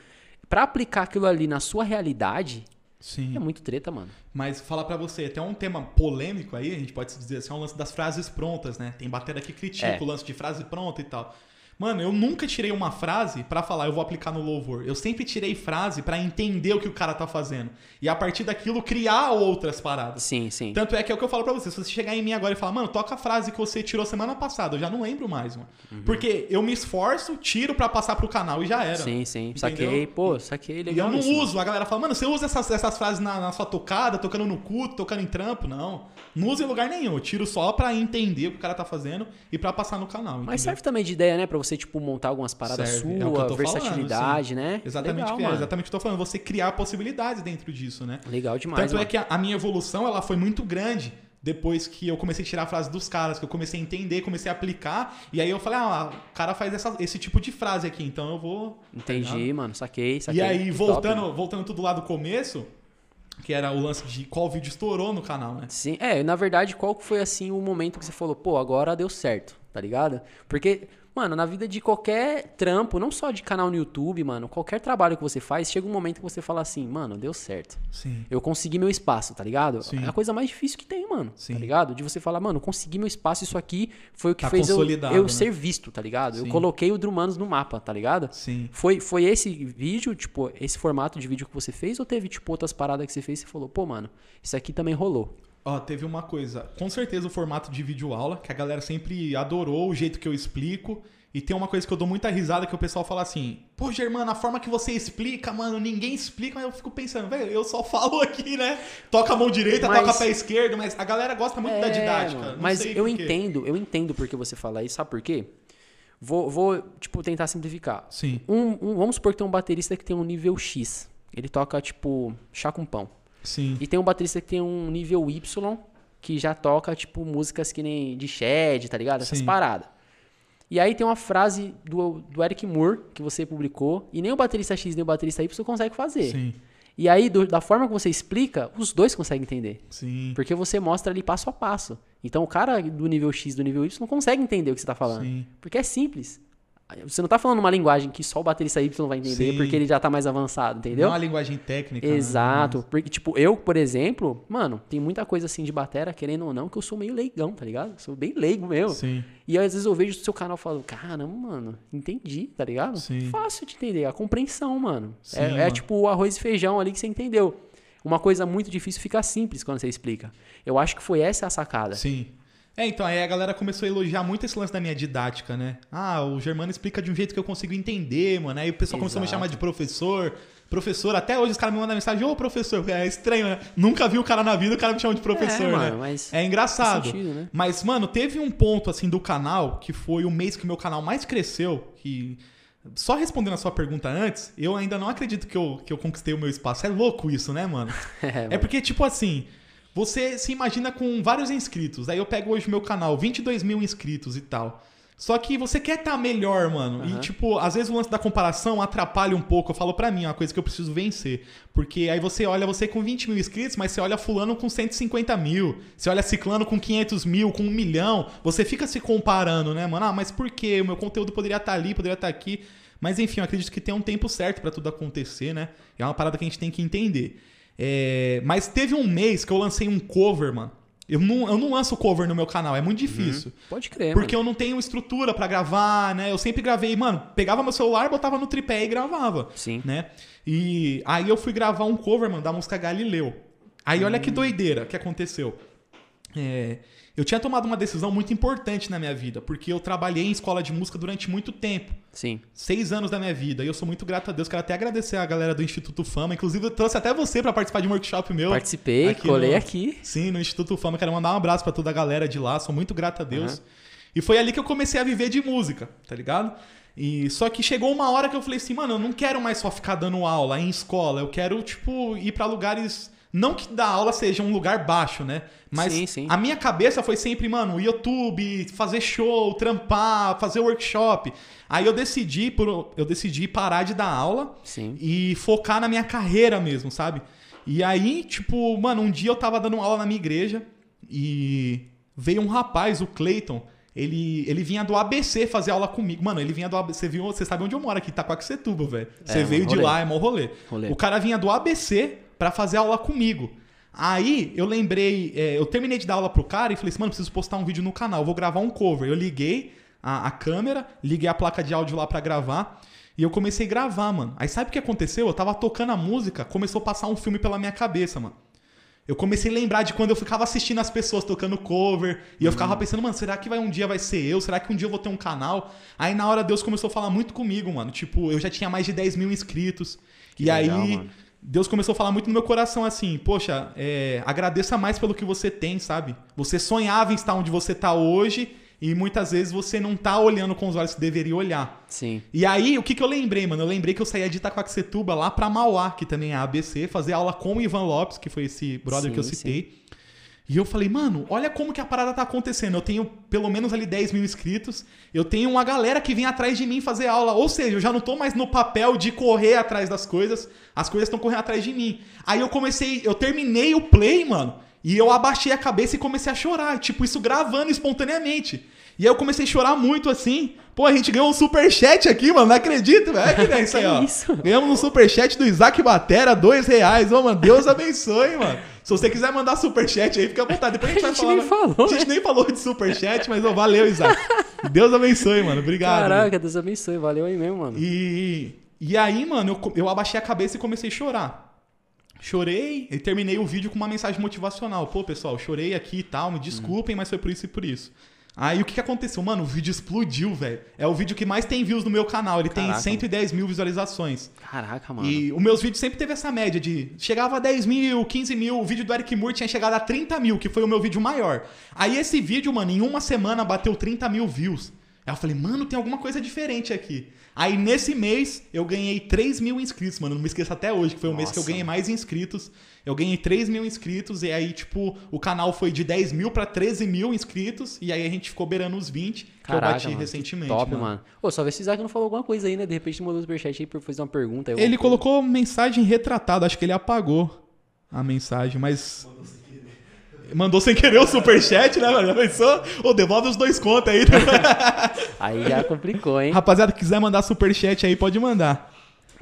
pra aplicar aquilo ali na sua realidade, Sim. é muito treta, mano. Mas falar pra você, até um tema polêmico aí, a gente pode dizer assim, é o lance das frases prontas, né? Tem batera que critica É. o lance de frase pronta e tal. Mano, eu nunca tirei uma frase pra falar, eu vou aplicar no louvor. Eu sempre tirei frase pra entender o que o cara tá fazendo. E a partir daquilo criar outras paradas. Sim, sim. Tanto é que é o que eu falo pra você. Se você chegar em mim agora e falar, mano, toca a frase que você tirou semana passada, eu já não lembro mais, mano. Uhum. Porque eu me esforço, tiro pra passar pro canal e já era. Sim, sim. Entendeu? Saquei, pô, saquei E legal. eu não isso, mano. uso. A galera fala, mano, você usa essas, essas frases na, na sua tocada, tocando no culto, tocando em trampo? Não. Não uso em lugar nenhum. Eu tiro só pra entender o que o cara tá fazendo e pra passar no canal. Mas entendeu? serve também de ideia, né? Pra você, tipo, montar algumas paradas Serve, é versatilidade, né? Exatamente, Legal, que é, exatamente o que eu tô falando. Você criar possibilidades dentro disso, né? Legal demais, Tanto mano. é que a, a minha evolução ela foi muito grande depois que eu comecei a tirar a frase dos caras, que eu comecei a entender, comecei a aplicar, e aí eu falei, ah, o cara faz essa- esse tipo de frase aqui, então eu vou. tá? Entendi, mano. Saquei, saquei. E aí, voltando, top. voltando tudo lá do começo, que era o lance de qual vídeo estourou no canal, né? Sim, é, na verdade, qual foi assim o momento que você falou, pô, agora deu certo, tá ligado? Porque, mano, na vida de qualquer trampo, não só de canal no YouTube, mano, qualquer trabalho que você faz, chega um momento que você fala assim, mano, deu certo. Sim. Eu consegui meu espaço, tá ligado? Sim. É a coisa mais difícil que tem, mano. Sim. Tá ligado? De você falar, mano, consegui meu espaço, isso aqui foi o que Tá fez eu, eu né? ser visto, tá ligado? Eu Sim. coloquei o Drumanos no mapa, tá ligado? Sim. Foi, foi esse vídeo, tipo, esse formato de vídeo que você fez ou teve, tipo, outras paradas que você fez e você falou, pô, mano, isso aqui também rolou? Ó, teve uma coisa. Com certeza o formato de vídeo aula, que a galera sempre adorou o jeito que eu explico. E tem uma coisa que eu dou muita risada que o pessoal fala assim: Pô, Germano, a forma que você explica, mano, ninguém explica. Mas eu fico pensando, velho, eu só (laughs) falo aqui, né? Toca a mão direita, Mas- toca pé esquerdo, mas a galera gosta muito da É, didática. mano, não Mas eu entendo, eu entendo porque você fala isso, sabe por quê? Vou, vou tipo, tentar simplificar. Sim, Um, um- vamos supor que tem um baterista que tem um nível X. Ele toca, tipo, chá com pão. Sim, E tem um baterista que tem um nível Y, que já toca, tipo, músicas que nem de Shed, tá ligado? Essas Sim. paradas. E aí tem uma frase do, do Eric Moore, que você publicou, e nem o baterista X nem o baterista Y consegue fazer. sim, E aí, do- da forma que você explica, os dois conseguem entender. sim, Porque você mostra ali passo a passo. Então o cara do nível X, do nível Y, não consegue entender o que você tá falando. sim. Porque é simples. Você não tá falando uma linguagem que só o baterista Y vai entender, Sim. porque ele já tá mais avançado, entendeu? Não é uma linguagem técnica. né? Exato. Porque, tipo, eu, por exemplo, mano, tem muita coisa assim de batera, querendo ou não, que eu sou meio leigão, tá ligado? Eu sou bem leigo mesmo. Sim, E às vezes eu vejo o seu canal e falo, caramba, mano, entendi, tá ligado? Sim. Fácil de entender, a compreensão, mano. Sim, é, é mano. tipo o arroz e feijão ali que você entendeu. Uma coisa muito difícil fica simples quando você explica. Eu acho que foi essa a sacada. sim. É, então, aí a galera começou a elogiar muito esse lance da minha didática, né? Ah, o Germano explica de um jeito que eu consigo entender, mano. Aí o pessoal começou a me chamar de professor. Professor, até hoje os caras me mandam mensagem, ô professor, é estranho, né? Nunca vi o cara na vida, o cara me chama de professor, é, né? mano, mas É engraçado. sentido, né? Mas, mano, teve um ponto, assim, do canal, que foi o mês que o meu canal mais cresceu, que... Só respondendo a sua pergunta antes, eu ainda não acredito que eu, que eu conquistei o meu espaço. É louco isso, né, mano? (laughs) É, É porque, tipo assim, você se imagina com vários inscritos. Aí eu pego hoje o meu canal, 22 mil inscritos e tal. Só que você quer estar melhor, mano. E, Aham. tipo, às vezes o lance da comparação atrapalha um pouco. Eu falo pra mim, é uma coisa que eu preciso vencer. Porque aí você olha você com 20 mil inscritos, mas você olha fulano com 150 mil. Você olha ciclano com 500 mil, com um milhão. Você fica se comparando, né, mano? Ah, mas por quê? O meu conteúdo poderia estar ali, poderia estar aqui. Mas enfim, eu acredito que tem um tempo certo pra tudo acontecer, né? É uma parada que a gente tem que entender. É, Mas teve um mês que eu lancei um cover, mano. Eu não, eu não lanço cover no meu canal, é muito difícil. Pode crer, Porque mano. eu não tenho estrutura pra gravar, né? Eu sempre gravei, mano, pegava meu celular, botava no tripé e gravava, Sim. né? E aí eu fui gravar um cover, mano, da música Galileu. Aí olha Hum. que doideira que aconteceu. É, eu tinha tomado uma decisão muito importante na minha vida, porque eu trabalhei em escola de música durante muito tempo. Sim. Seis anos da minha vida. E eu sou muito grato a Deus. Quero até agradecer a galera do Instituto Fama. Inclusive, eu trouxe até você para participar de um workshop meu. Participei, colei no, aqui. Sim, no Instituto Fama. Quero mandar um abraço para toda a galera de lá. Sou muito grato a Deus. Uhum. E foi ali que eu comecei a viver de música, tá ligado? E só que chegou uma hora que eu falei assim, mano, eu não quero mais só ficar dando aula em escola. Eu quero, tipo, ir para lugares não que dar aula seja um lugar baixo, né? Mas sim, sim. a minha cabeça foi sempre, mano, YouTube, fazer show, trampar, fazer workshop. Aí eu decidi, por, eu decidi parar de dar aula sim. e focar na minha carreira mesmo, sabe? E aí, tipo, mano, um dia eu tava dando aula na minha igreja e veio um rapaz, o Clayton, ele, ele vinha do ABC fazer aula comigo. Mano, ele vinha do ABC. Viu, você sabe onde eu moro aqui, Itacoaxetuba, velho. Você é, veio de lá, é mó rolê. rolê. O cara vinha do ABC para fazer aula comigo. Aí eu lembrei, é, eu terminei de dar aula pro cara e falei assim, mano, preciso postar um vídeo no canal, vou gravar um cover. Eu liguei a, a câmera, liguei a placa de áudio lá para gravar e eu comecei a gravar, mano. Aí sabe o que aconteceu? Eu tava tocando a música, começou a passar um filme pela minha cabeça, mano. Eu comecei a lembrar de quando eu ficava assistindo as pessoas tocando cover. E eu ficava uhum. pensando, mano, será que vai um dia vai ser eu? Será que um dia eu vou ter um canal? Aí na hora Deus começou a falar muito comigo, mano. Tipo, eu já tinha mais de 10 mil inscritos. Que e legal, aí. Mano Deus começou a falar muito no meu coração assim, poxa, é, agradeça mais pelo que você tem, sabe? Você sonhava em estar onde você está hoje e muitas vezes você não tá olhando com os olhos que deveria olhar. Sim. E aí, o que, que eu lembrei, mano? Eu lembrei que eu saía de Itacoaxetuba lá pra Mauá, que também é ABC, fazer aula com o Ivan Lopes, que foi esse brother sim, que eu citei. Sim. E eu falei, mano, olha como que a parada tá acontecendo. Eu tenho pelo menos ali 10 mil inscritos. Eu tenho uma galera que vem atrás de mim fazer aula. Ou seja, eu já não tô mais no papel de correr atrás das coisas. As coisas estão correndo atrás de mim. Aí eu comecei, eu terminei o play, mano. E eu abaixei a cabeça e comecei a chorar. Tipo, isso gravando espontaneamente. E aí eu comecei a chorar muito assim. Pô, a gente ganhou um superchat aqui, mano. Não acredito, velho. É isso aí, (laughs) ó. Isso? Ganhamos um superchat do Isaac Batera, dois reais. Ô, mano, Deus abençoe, mano. Se você quiser mandar superchat aí, fica à vontade. Depois a gente, a gente vai falar. Nem falou, a gente né? nem falou de superchat, mas ó, valeu, Isaac. (laughs) Deus abençoe, mano. Obrigado. Caraca, mano. Deus abençoe. Valeu aí mesmo, mano. E, e aí, mano, eu, eu abaixei a cabeça e comecei a chorar. Chorei e terminei o vídeo com uma mensagem motivacional. Pô, pessoal, chorei aqui e tal, me desculpem, mas foi por isso e por isso. Aí o que, que aconteceu? Mano, o vídeo explodiu, velho. É o vídeo que mais tem views no meu canal. Ele Caraca, tem 110 mil visualizações. Caraca, mano. E os meus vídeos sempre teve essa média de. Chegava a 10 mil, 15 mil. O vídeo do Eric Moore tinha chegado a 30 mil, que foi o meu vídeo maior. Aí esse vídeo, mano, em uma semana bateu 30 mil views. Aí eu falei, mano, tem alguma coisa diferente aqui. Aí nesse mês eu ganhei 3 mil inscritos, mano. Não me esqueça até hoje, que foi o Nossa. mês que eu ganhei mais inscritos. Eu ganhei 3 mil inscritos e aí, tipo, o canal foi de 10 mil pra 13 mil inscritos. E aí a gente ficou beirando os 20, que Caraca, eu bati mano, recentemente. Top, mano. mano. Pô, só ver se o Isaac não falou alguma coisa aí, né? De repente mandou o superchat aí pra fazer uma pergunta. Ele colocou mensagem retratada, acho que ele apagou a mensagem, mas. Mandou sem querer o superchat, né, mano? Já pensou? Ô, devolve os dois contos aí. (laughs) aí já complicou, hein? Rapaziada, quiser mandar superchat aí, pode mandar.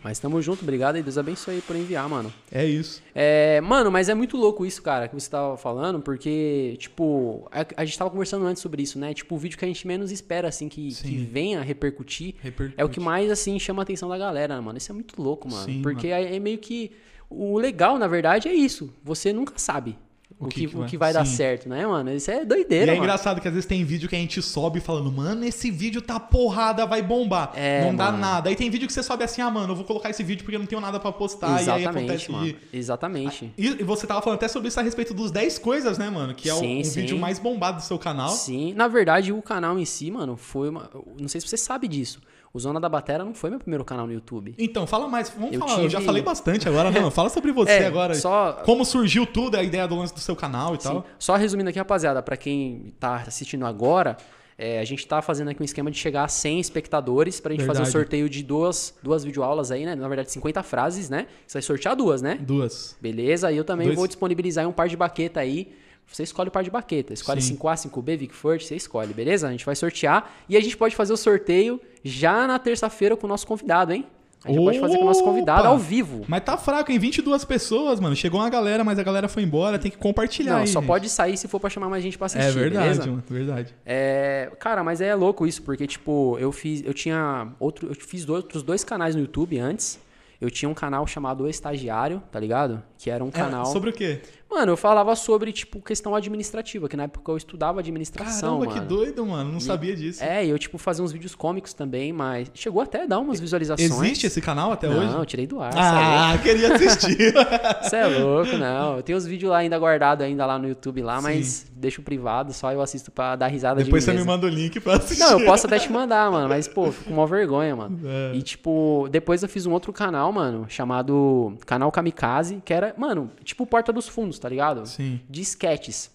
Mas tamo junto, obrigado e Deus abençoe por enviar, mano. É isso. É, mano, mas é muito louco isso, cara, que você tava falando, porque, tipo, a, a, gente tava conversando antes sobre isso, né? Tipo, o vídeo que a gente menos espera, assim, que, que venha repercutir, Repercute. é o que mais, assim, chama a atenção da galera, mano. Isso é muito louco, mano. Sim, porque mano. É, é meio que. O legal, na verdade, é isso. Você nunca sabe o, que, que, o que vai dar certo, né, mano? Isso é doideira, E é mano. engraçado que às vezes tem vídeo que a gente sobe falando, mano, esse vídeo tá porrada, vai bombar. É, não dá nada. Aí tem vídeo que você sobe assim, ah, mano, eu vou colocar esse vídeo porque eu não tenho nada para postar. Exatamente, e aí acontece mano. Exatamente. E você tava falando até sobre isso a respeito dos 10 coisas, né, mano? Que é sim, um sim. vídeo mais bombado do seu canal. Sim, na verdade, o canal em si, mano, foi uma. Não sei se você sabe disso. O Zona da Batera não foi meu primeiro canal no YouTube. Então, fala mais. Vamos eu falar. Tive... Eu já falei bastante agora, (laughs) não. Fala sobre você é, agora. Só... Como surgiu tudo, a ideia do lance do seu canal e Sim. tal. Só resumindo aqui, rapaziada, para quem tá assistindo agora, é, a gente tá fazendo aqui um esquema de chegar a 100 espectadores pra gente verdade. fazer o sorteio de duas, duas videoaulas aí, né? Na verdade, 50 frases, né? Você vai sortear duas, né? Duas. Beleza, e eu também Dois. vou disponibilizar um par de baqueta aí você escolhe o par de baqueta. Escolhe Sim. 5A, 5B, Vic Ford, você escolhe, beleza? A gente vai sortear e a gente pode fazer o sorteio já na terça-feira com o nosso convidado, hein? A gente Opa! pode fazer com o nosso convidado ao vivo. Mas tá fraco, em 22 pessoas, mano. Chegou uma galera, mas a galera foi embora, tem que compartilhar. Não, aí, só gente. pode sair se for pra chamar mais gente pra assistir. É verdade, beleza? mano, verdade. É, cara, mas é louco isso, porque, tipo, eu fiz. Eu tinha. Outro, eu fiz outros dois canais no YouTube antes. Eu tinha um canal chamado O Estagiário, tá ligado? Que era um é, canal. Sobre o quê? Mano, eu falava sobre, tipo, questão administrativa, que na época eu estudava administração, Caramba, mano. que doido, mano. Não sabia disso. É, e eu, tipo, fazia uns vídeos cômicos também, mas chegou até a dar umas visualizações. Existe esse canal até não, hoje? eu tirei do ar. Ah, (laughs) queria assistir. (laughs) Você é louco, não. Eu tenho os vídeos lá ainda guardados ainda lá no YouTube lá, mas deixo privado, só eu assisto pra dar risada Depois de você me manda o link pra assistir. Não, eu posso até te mandar, mano, mas, pô, fico com uma vergonha, mano. É. E, tipo, depois eu fiz um outro canal, mano, chamado Canal Kamikaze, que era, mano, tipo Porta dos Fundos, tá ligado? Sim. De sketches.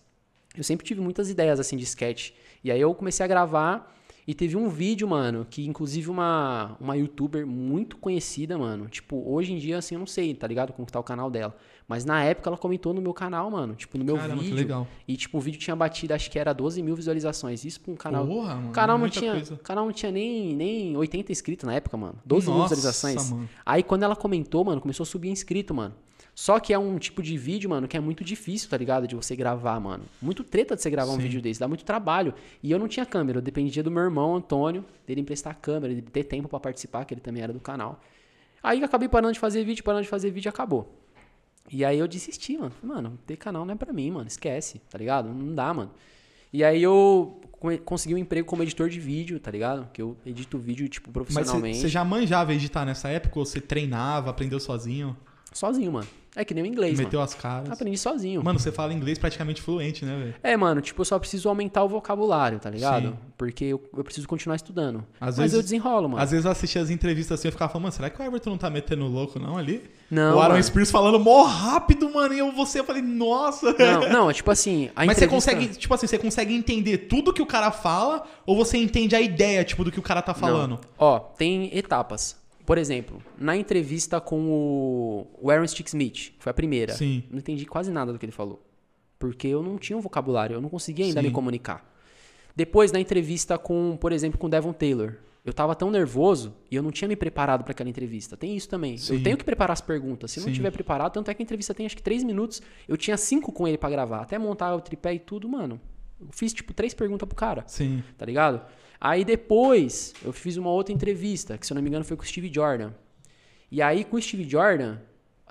Eu sempre tive muitas ideias, assim, de sketch. E aí eu comecei a gravar e teve um vídeo, mano, que inclusive uma, uma youtuber muito conhecida, mano, tipo, hoje em dia, assim, eu não sei, tá ligado? Como que tá o canal dela. Mas na época ela comentou no meu canal, mano, tipo, no meu Caramba, que vídeo. legal. E, tipo, o vídeo tinha batido, acho que era 12 mil visualizações. Isso pra um canal. Porra, mano, o canal não tinha, coisa. canal não tinha nem, nem 80 inscritos na época, mano. 12 mil Nossa, visualizações. mano. Aí quando ela comentou, mano, começou a subir inscrito, mano. Só que é um tipo de vídeo, mano, que é muito difícil, tá ligado? De você gravar, mano. Muito treta de você gravar um Sim. vídeo desse, dá muito trabalho. E eu não tinha câmera, eu dependia do meu irmão, Antônio, dele emprestar a câmera, ele ter tempo pra participar, que ele também era do canal. Aí eu acabei parando de fazer vídeo, parando de fazer vídeo e acabou. E aí eu desisti, mano. Mano, ter canal não é pra mim, mano. Esquece, tá ligado? Não dá, mano. E aí eu co- consegui um emprego como editor de vídeo, tá ligado? Que eu edito vídeo, tipo, Mas profissionalmente. você já manjava editar nessa época ou você treinava, aprendeu sozinho, Sozinho, mano. É que nem o inglês, meteu mano. as caras? Aprendi sozinho. Mano, você fala inglês praticamente fluente, né, velho? É, mano, tipo, eu só preciso aumentar o vocabulário, tá ligado? Sim. Porque eu, eu preciso continuar estudando. Às Mas vezes- eu desenrolo, mano. Às vezes eu assistia as entrevistas assim e ficava falando, mano, será que o Everton não tá metendo louco, não, ali? Não, o Aaron mano. Spears falando mó rápido, mano, e eu você, eu falei, nossa. Não, não, é tipo assim, (laughs) Mas você entrevista- consegue, tipo assim, você consegue entender tudo que o cara fala ou você entende a ideia, tipo, do que o cara tá falando? Não. Ó, tem etapas. Por exemplo, na entrevista com o, o Aaron Stick Smith, que foi a primeira, Sim. não entendi quase nada do que ele falou. Porque eu não tinha um vocabulário, eu não conseguia ainda Sim. me comunicar. Depois, na entrevista com, por exemplo, com o Devon Taylor, eu tava tão nervoso e eu não tinha me preparado para aquela entrevista. Tem isso também. Sim. Eu tenho que preparar as perguntas. Se eu não tiver preparado, tanto é que a entrevista tem acho que três minutos. Eu tinha cinco com ele para gravar. Até montar o tripé e tudo, mano. Eu fiz, tipo, três perguntas pro cara Sim. tá ligado? Aí depois eu fiz uma outra entrevista, que se eu não me engano foi com o Steve Jordan. E aí com o Steve Jordan,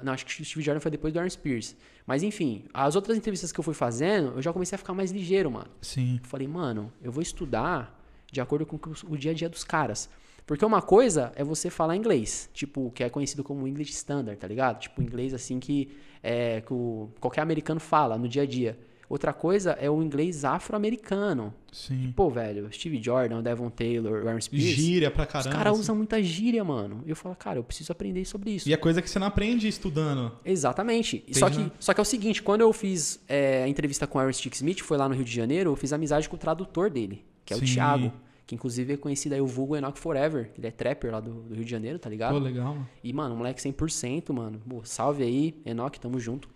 não, acho que o Steve Jordan foi depois do Aaron Spears. Mas enfim, as outras entrevistas que eu fui fazendo, eu já comecei a ficar mais ligeiro, mano. Sim. Eu falei, mano, eu vou estudar de acordo com o dia a dia dos caras. Porque uma coisa é você falar inglês, tipo, que é conhecido como English Standard, tá ligado? Tipo, inglês assim que, é, que o- qualquer americano fala no dia a dia. Outra coisa é o inglês afro-americano. Sim. Pô, velho, Steve Jordan, Devon Taylor, Aaron Spears. Gíria pra Os caramba. caras assim. usam muita gíria, mano. E eu falo, cara, eu preciso aprender sobre isso. E é coisa que você não aprende estudando. Exatamente. Só que, né? só que é o seguinte, quando eu fiz é, a entrevista com o Aaron Stick Smith, foi lá no Rio de Janeiro, eu fiz amizade com o tradutor dele, que é o Sim. Thiago. Que inclusive é conhecido aí o vulgo Enoch Forever. Ele é trapper lá do, do Rio de Janeiro, tá ligado? Pô, legal, mano. E, mano, moleque 100%, mano. Pô, salve aí, Enoch, tamo junto.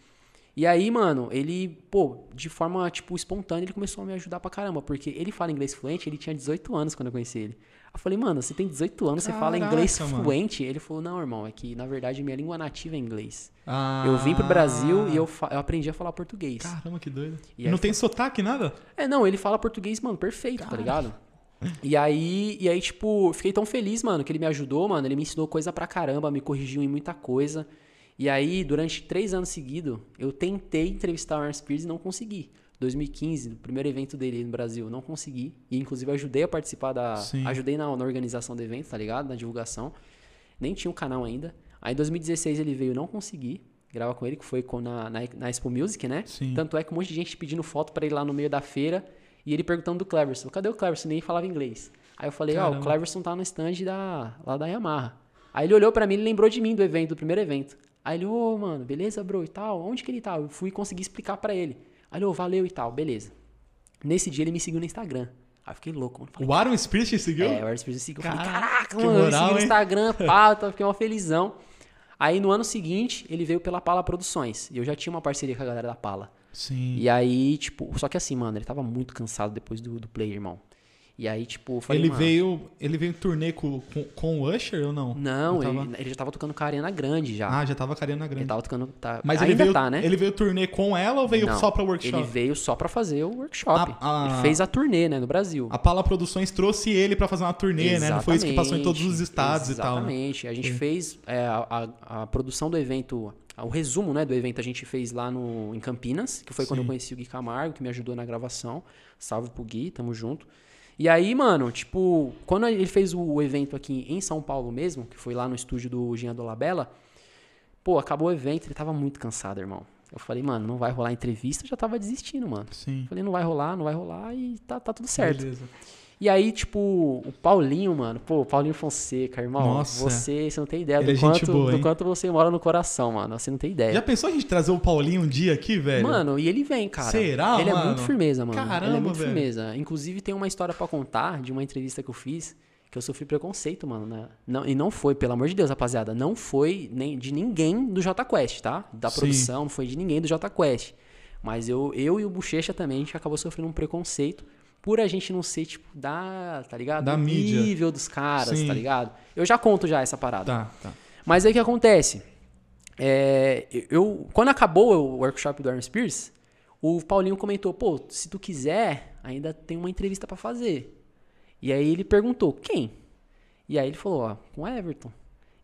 E aí, mano, ele, pô, de forma, tipo, espontânea, ele começou a me ajudar pra caramba. Porque ele fala inglês fluente, ele tinha 18 anos quando eu conheci ele. Eu falei, mano, você tem 18 anos, você fala inglês Caraca, mano. fluente? Ele falou, não, irmão, é que, na verdade, minha língua nativa é inglês. Ah, Eu vim pro Brasil e eu, eu aprendi a falar português. Caramba, que doido. E não tem sotaque, nada? É, não, ele fala português, mano, perfeito, tá ligado? E aí, e aí, tipo, fiquei tão feliz, mano, que ele me ajudou, mano. Ele me ensinou coisa pra caramba, me corrigiu em muita coisa. E aí, durante três anos seguidos, eu tentei entrevistar o Aaron Spears e não consegui. 2015, no primeiro evento dele no Brasil, não consegui. E inclusive ajudei a participar da. Sim. Ajudei na, na organização do evento, tá ligado? Na divulgação. Nem tinha um canal ainda. Aí em 2016 ele veio, não consegui gravar com ele, que foi com, na, na, na Expo Music, né? Sim. Tanto é que um monte de gente pedindo foto pra ele lá no meio da feira. E ele perguntando do Cleverson, cadê o Cleverson? Nem falava inglês. Aí eu falei, ó, o Caramba. Cleverson tá no stand da, lá da Yamaha. Aí ele olhou pra mim, ele lembrou de mim do evento, do primeiro evento. Aí ele, ô, mano, beleza, bro, e tal? Onde que ele tá? Eu fui conseguir explicar pra ele. Aí ele, ô, valeu e tal, beleza. Nesse dia ele me seguiu no Instagram. Aí eu fiquei louco, mano. Falei, O Aaron Spears te seguiu? é, o Aaron me seguiu. Eu falei, Caraca, caraca, mano, eu moral, segui no? Instagram, (laughs) pá, eu fiquei uma felizão. Aí no ano seguinte, ele veio pela Pala Produções. E eu já tinha uma parceria com a galera da Pala. Sim. E aí, tipo, só que assim, mano, ele tava muito cansado depois do, do play, irmão. E aí, tipo, falei, Ele veio, ele veio em turnê com, com, com o Usher ou não? Não, ele, tava? ele já tava tocando com a Arena Grande já. Ah, já tava com a Ariana ele Grande. tava tocando. Tá, Mas ainda ele veio, tá, né? ele veio turnê com ela ou veio Não, só pra workshop? Ele veio só pra fazer o workshop. A- a- Ele fez a turnê, né, no Brasil. A Pala Produções trouxe ele pra fazer uma turnê, né? Não foi isso que passou em todos os estados e tal, né? Exatamente. A gente Sim. fez é, a, a- produção do evento, o resumo né, do evento a gente fez lá no, em Campinas, que foi quando Sim. eu conheci o Gui Camargo, que me ajudou na gravação. Salve pro Gui, tamo junto. E aí, mano, tipo, quando ele fez o evento aqui em São Paulo mesmo, que foi lá no estúdio do Jean Dolabella, pô, acabou o evento, ele tava muito cansado, irmão. Eu falei, mano, não vai rolar entrevista, eu já tava desistindo, mano. Sim. Falei, não vai rolar, não vai rolar e tá, tá tudo certo. Beleza. E aí, tipo, o Paulinho, mano, pô, o Paulinho Fonseca, irmão, Nossa. você, você não tem ideia Ele do é quanto, boa, do quanto você mora no coração, mano. Você não tem ideia. Já pensou a gente trazer o Paulinho um dia aqui, velho? Mano, e ele vem, cara. Será, Ele é mano? muito firmeza, mano. ele é Caramba, muito velho. firmeza. Inclusive, tem uma história pra contar de uma entrevista que eu fiz que eu sofri preconceito, mano. Né? Não, e não foi, pelo amor de Deus, rapaziada, não foi nem de ninguém do Jota Quest, tá? Da Sim. produção, não foi de ninguém do Jota Quest. Mas eu, eu e o Bochecha também, a gente acabou sofrendo um preconceito por a gente não ser, tipo, da, tá ligado? Da Do mídia. nível dos caras, Sim. tá ligado? Eu já conto já essa parada. Tá, tá. Mas aí o que acontece? É, eu, quando acabou o workshop do Aaron Spears, o Paulinho comentou, pô, se tu quiser, ainda tem uma entrevista pra fazer. E aí ele perguntou, quem? E aí ele falou, ó, com o Everton.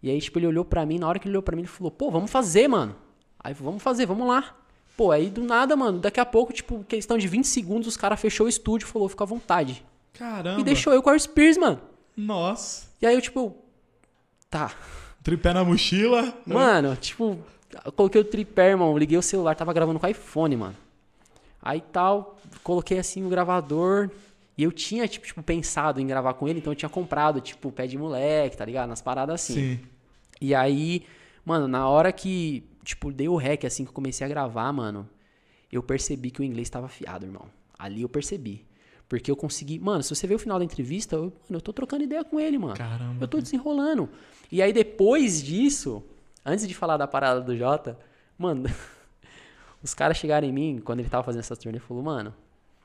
E aí, tipo, ele olhou pra mim, na hora que ele olhou pra mim, ele falou, pô, vamos fazer, mano. Aí, vamos fazer, vamos lá. Pô, aí do nada, mano, daqui a pouco, tipo, questão de 20 segundos, os caras fechou o estúdio e falou, fica à vontade. Caramba. E deixou eu com o Aaron Spears, mano. Nossa. E aí eu, tipo, tá, Tripé na mochila. Mano, tipo, coloquei o tripé, irmão. Liguei o celular, tava gravando com o iPhone, mano. Aí tal, coloquei assim o gravador. E eu tinha, tipo, tipo, pensado em gravar com ele, então eu tinha comprado, tipo, pé de moleque, tá ligado? Nas paradas assim. Sim. E aí, mano, na hora que, tipo, dei o rec, assim, que eu comecei a gravar, mano, eu percebi que o inglês tava afiado, irmão. Ali eu percebi. Porque eu consegui. Mano, se você ver o final da entrevista, eu, mano, eu tô trocando ideia com ele, mano. Caramba. Eu tô desenrolando. E aí, depois disso, antes de falar da parada do Jota, mano, (laughs) os caras chegaram em mim, quando ele tava fazendo essa turnê, e falou, mano,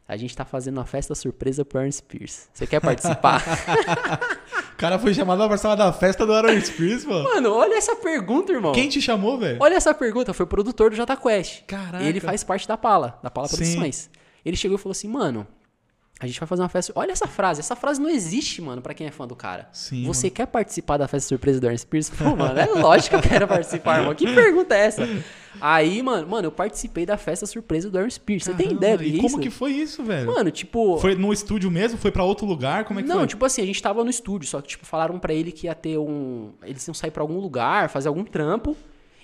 a gente tá fazendo uma festa surpresa pro Aaron Spears. Você quer participar? (laughs) O cara foi chamado pra participar da festa do Aaron Spears, pô. mano, olha essa pergunta, irmão. Quem te chamou, velho? Olha essa pergunta, foi o produtor do Jota Quest. Caraca. Ele faz parte da Pala, da Pala Sim. Produções. Ele chegou e falou assim, mano, a gente vai fazer uma festa. Olha essa frase, essa frase não existe, mano, pra quem é fã do cara. Sim, Você quer participar da festa surpresa do Aaron Spears? Pô, mano, é lógico que eu quero participar, irmão. Que pergunta é essa? Aí, mano, mano, eu participei da festa surpresa do Aaron Spears. Você tem ideia do que E é como isso? que foi isso, velho? Mano, tipo. Foi no estúdio mesmo? Foi pra outro lugar? Como é que não, foi? tipo assim, a gente tava no estúdio, só que, tipo, falaram pra ele que ia ter um. Eles iam sair pra algum lugar, fazer algum trampo.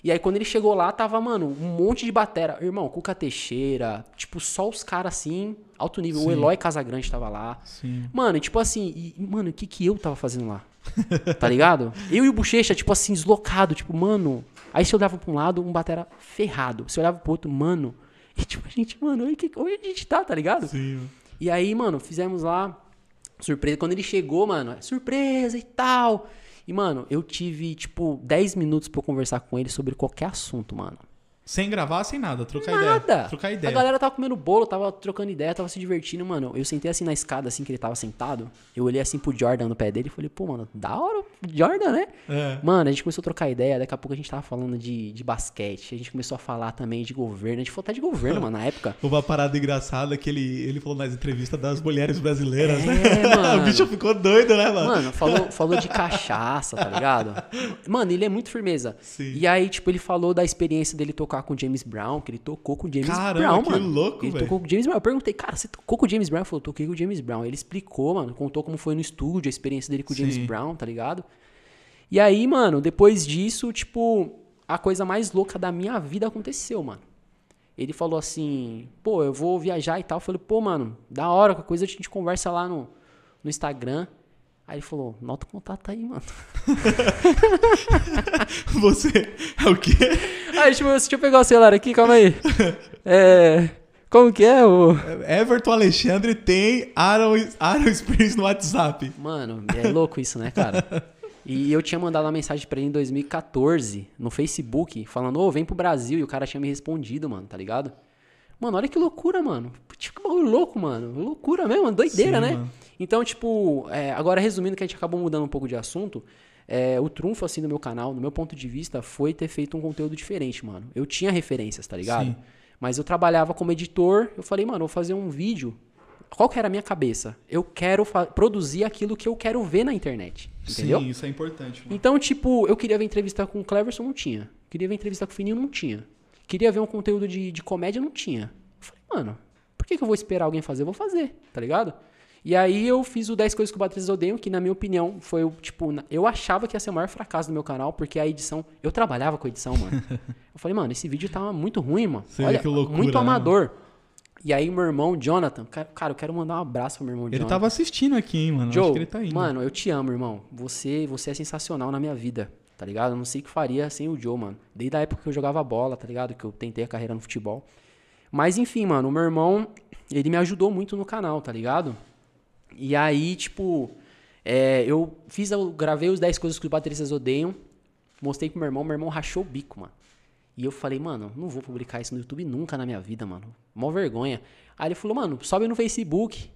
E aí, quando ele chegou lá, tava, mano, um monte de batera. Irmão, Cuca Teixeira, tipo, só os caras assim, alto nível. Sim. O Eloy Casagrande tava lá. Sim. Mano, e tipo assim, e, mano, o que que eu tava fazendo lá? Tá ligado? Eu e o Bochecha, tipo assim, deslocado, tipo, mano. Aí você olhava pra um lado, um batera ferrado. Você olhava pro outro, mano. E tipo, a gente, mano, onde, que, onde a gente tá, tá ligado? Sim. E aí, mano, fizemos lá. Surpresa. Quando ele chegou, mano, surpresa e tal. E, mano, eu tive, tipo, 10 minutos eu conversar com ele sobre qualquer assunto, mano. Sem gravar, sem nada. Trocar Nada. ideia. Trocar A ideia. galera tava comendo bolo, tava trocando ideia, tava se divertindo, mano. Eu sentei assim na escada, assim, que ele tava sentado. Eu olhei assim pro Jordan no pé dele e falei, pô, mano, da hora Jordan, né? É. Mano, a gente começou a trocar ideia, daqui a pouco a gente tava falando de, de basquete, a gente começou a falar também de governo, a gente falou até de governo, (laughs) mano, na época. Uma parada engraçada que ele, ele falou nas entrevistas das mulheres brasileiras, É, né? (laughs) mano. o bicho ficou doido, né, mano? Mano, falou, (laughs) falou de cachaça, tá ligado? Mano, ele é muito firmeza. Sim. E aí, tipo, ele falou da experiência dele tocar com o James Brown, que ele tocou com o James Caramba, Brown, que mano. louco, Ele tocou com o James Brown. Eu perguntei, cara, você tocou com o James Brown? Ele falou, toquei com o James Brown. Ele explicou, mano, contou como foi no estúdio, a experiência dele com o James Sim. Brown, tá ligado? E aí, mano, depois disso, tipo, a coisa mais louca da minha vida aconteceu, mano. Ele falou assim, pô, eu vou viajar e tal. Eu falei, pô, mano, da hora, qualquer coisa a gente conversa lá no, no Instagram. Aí ele falou, nota o contato aí, mano. (laughs) Você é o quê? Aí, deixa eu, deixa eu pegar o celular aqui, calma aí. É. Como que é o. Everton Alexandre tem Aaron, Aaron Springs no WhatsApp. Mano, é louco isso, né, cara? E eu tinha mandado uma mensagem pra ele em 2014 no Facebook, falando, ô, vem pro Brasil. E o cara tinha me respondido, mano, tá ligado? Mano, olha que loucura, mano. Tipo, que bagulho louco, mano. Loucura mesmo, doideira, Sim, né? mano. Então, tipo, é, agora resumindo que a gente acabou mudando um pouco de assunto, é, o trunfo, assim, do meu canal, no meu ponto de vista, foi ter feito um conteúdo diferente, mano. Eu tinha referências, tá ligado? Sim. Mas eu trabalhava como editor, eu falei, mano, eu vou fazer um vídeo. Qual que era a minha cabeça? Eu quero produzir aquilo que eu quero ver na internet, entendeu? Sim, isso é importante. mano. Então, tipo, eu queria ver entrevista com o Cleverson, não tinha. Queria ver entrevista com o Fininho, não tinha. Queria ver um conteúdo de, de comédia, não tinha. Eu falei, mano, por que, que eu vou esperar alguém fazer? Eu vou fazer, tá ligado? E aí eu fiz o 10 coisas que o Batristas odeiam, que na minha opinião foi o, tipo, eu achava que ia ser o maior fracasso do meu canal, porque a edição, eu trabalhava com edição, mano. (laughs) eu falei, mano, esse vídeo tá muito ruim, mano. Vê Olha, que loucura, muito né, amador. E aí meu irmão, Jonathan, ca- cara, eu quero mandar um abraço pro meu irmão Ele Jonathan. tava assistindo aqui, hein, mano. Joe, Acho que ele tá indo. mano, eu te amo, irmão. Você, você é sensacional na minha vida, tá ligado? Eu não sei o que faria sem o Joe, mano. Desde a época que eu jogava bola, tá ligado? Que eu tentei a carreira no futebol. Mas enfim, mano, o meu irmão, ele me ajudou muito no canal, tá ligado? E aí, tipo, é, eu fiz, eu gravei os 10 coisas que os bateristas odeiam, mostrei pro meu irmão, meu irmão rachou o bico, mano. E eu falei, mano, não vou publicar isso no YouTube nunca na minha vida, mano. Mó vergonha. Aí ele falou, mano, sobe no Facebook.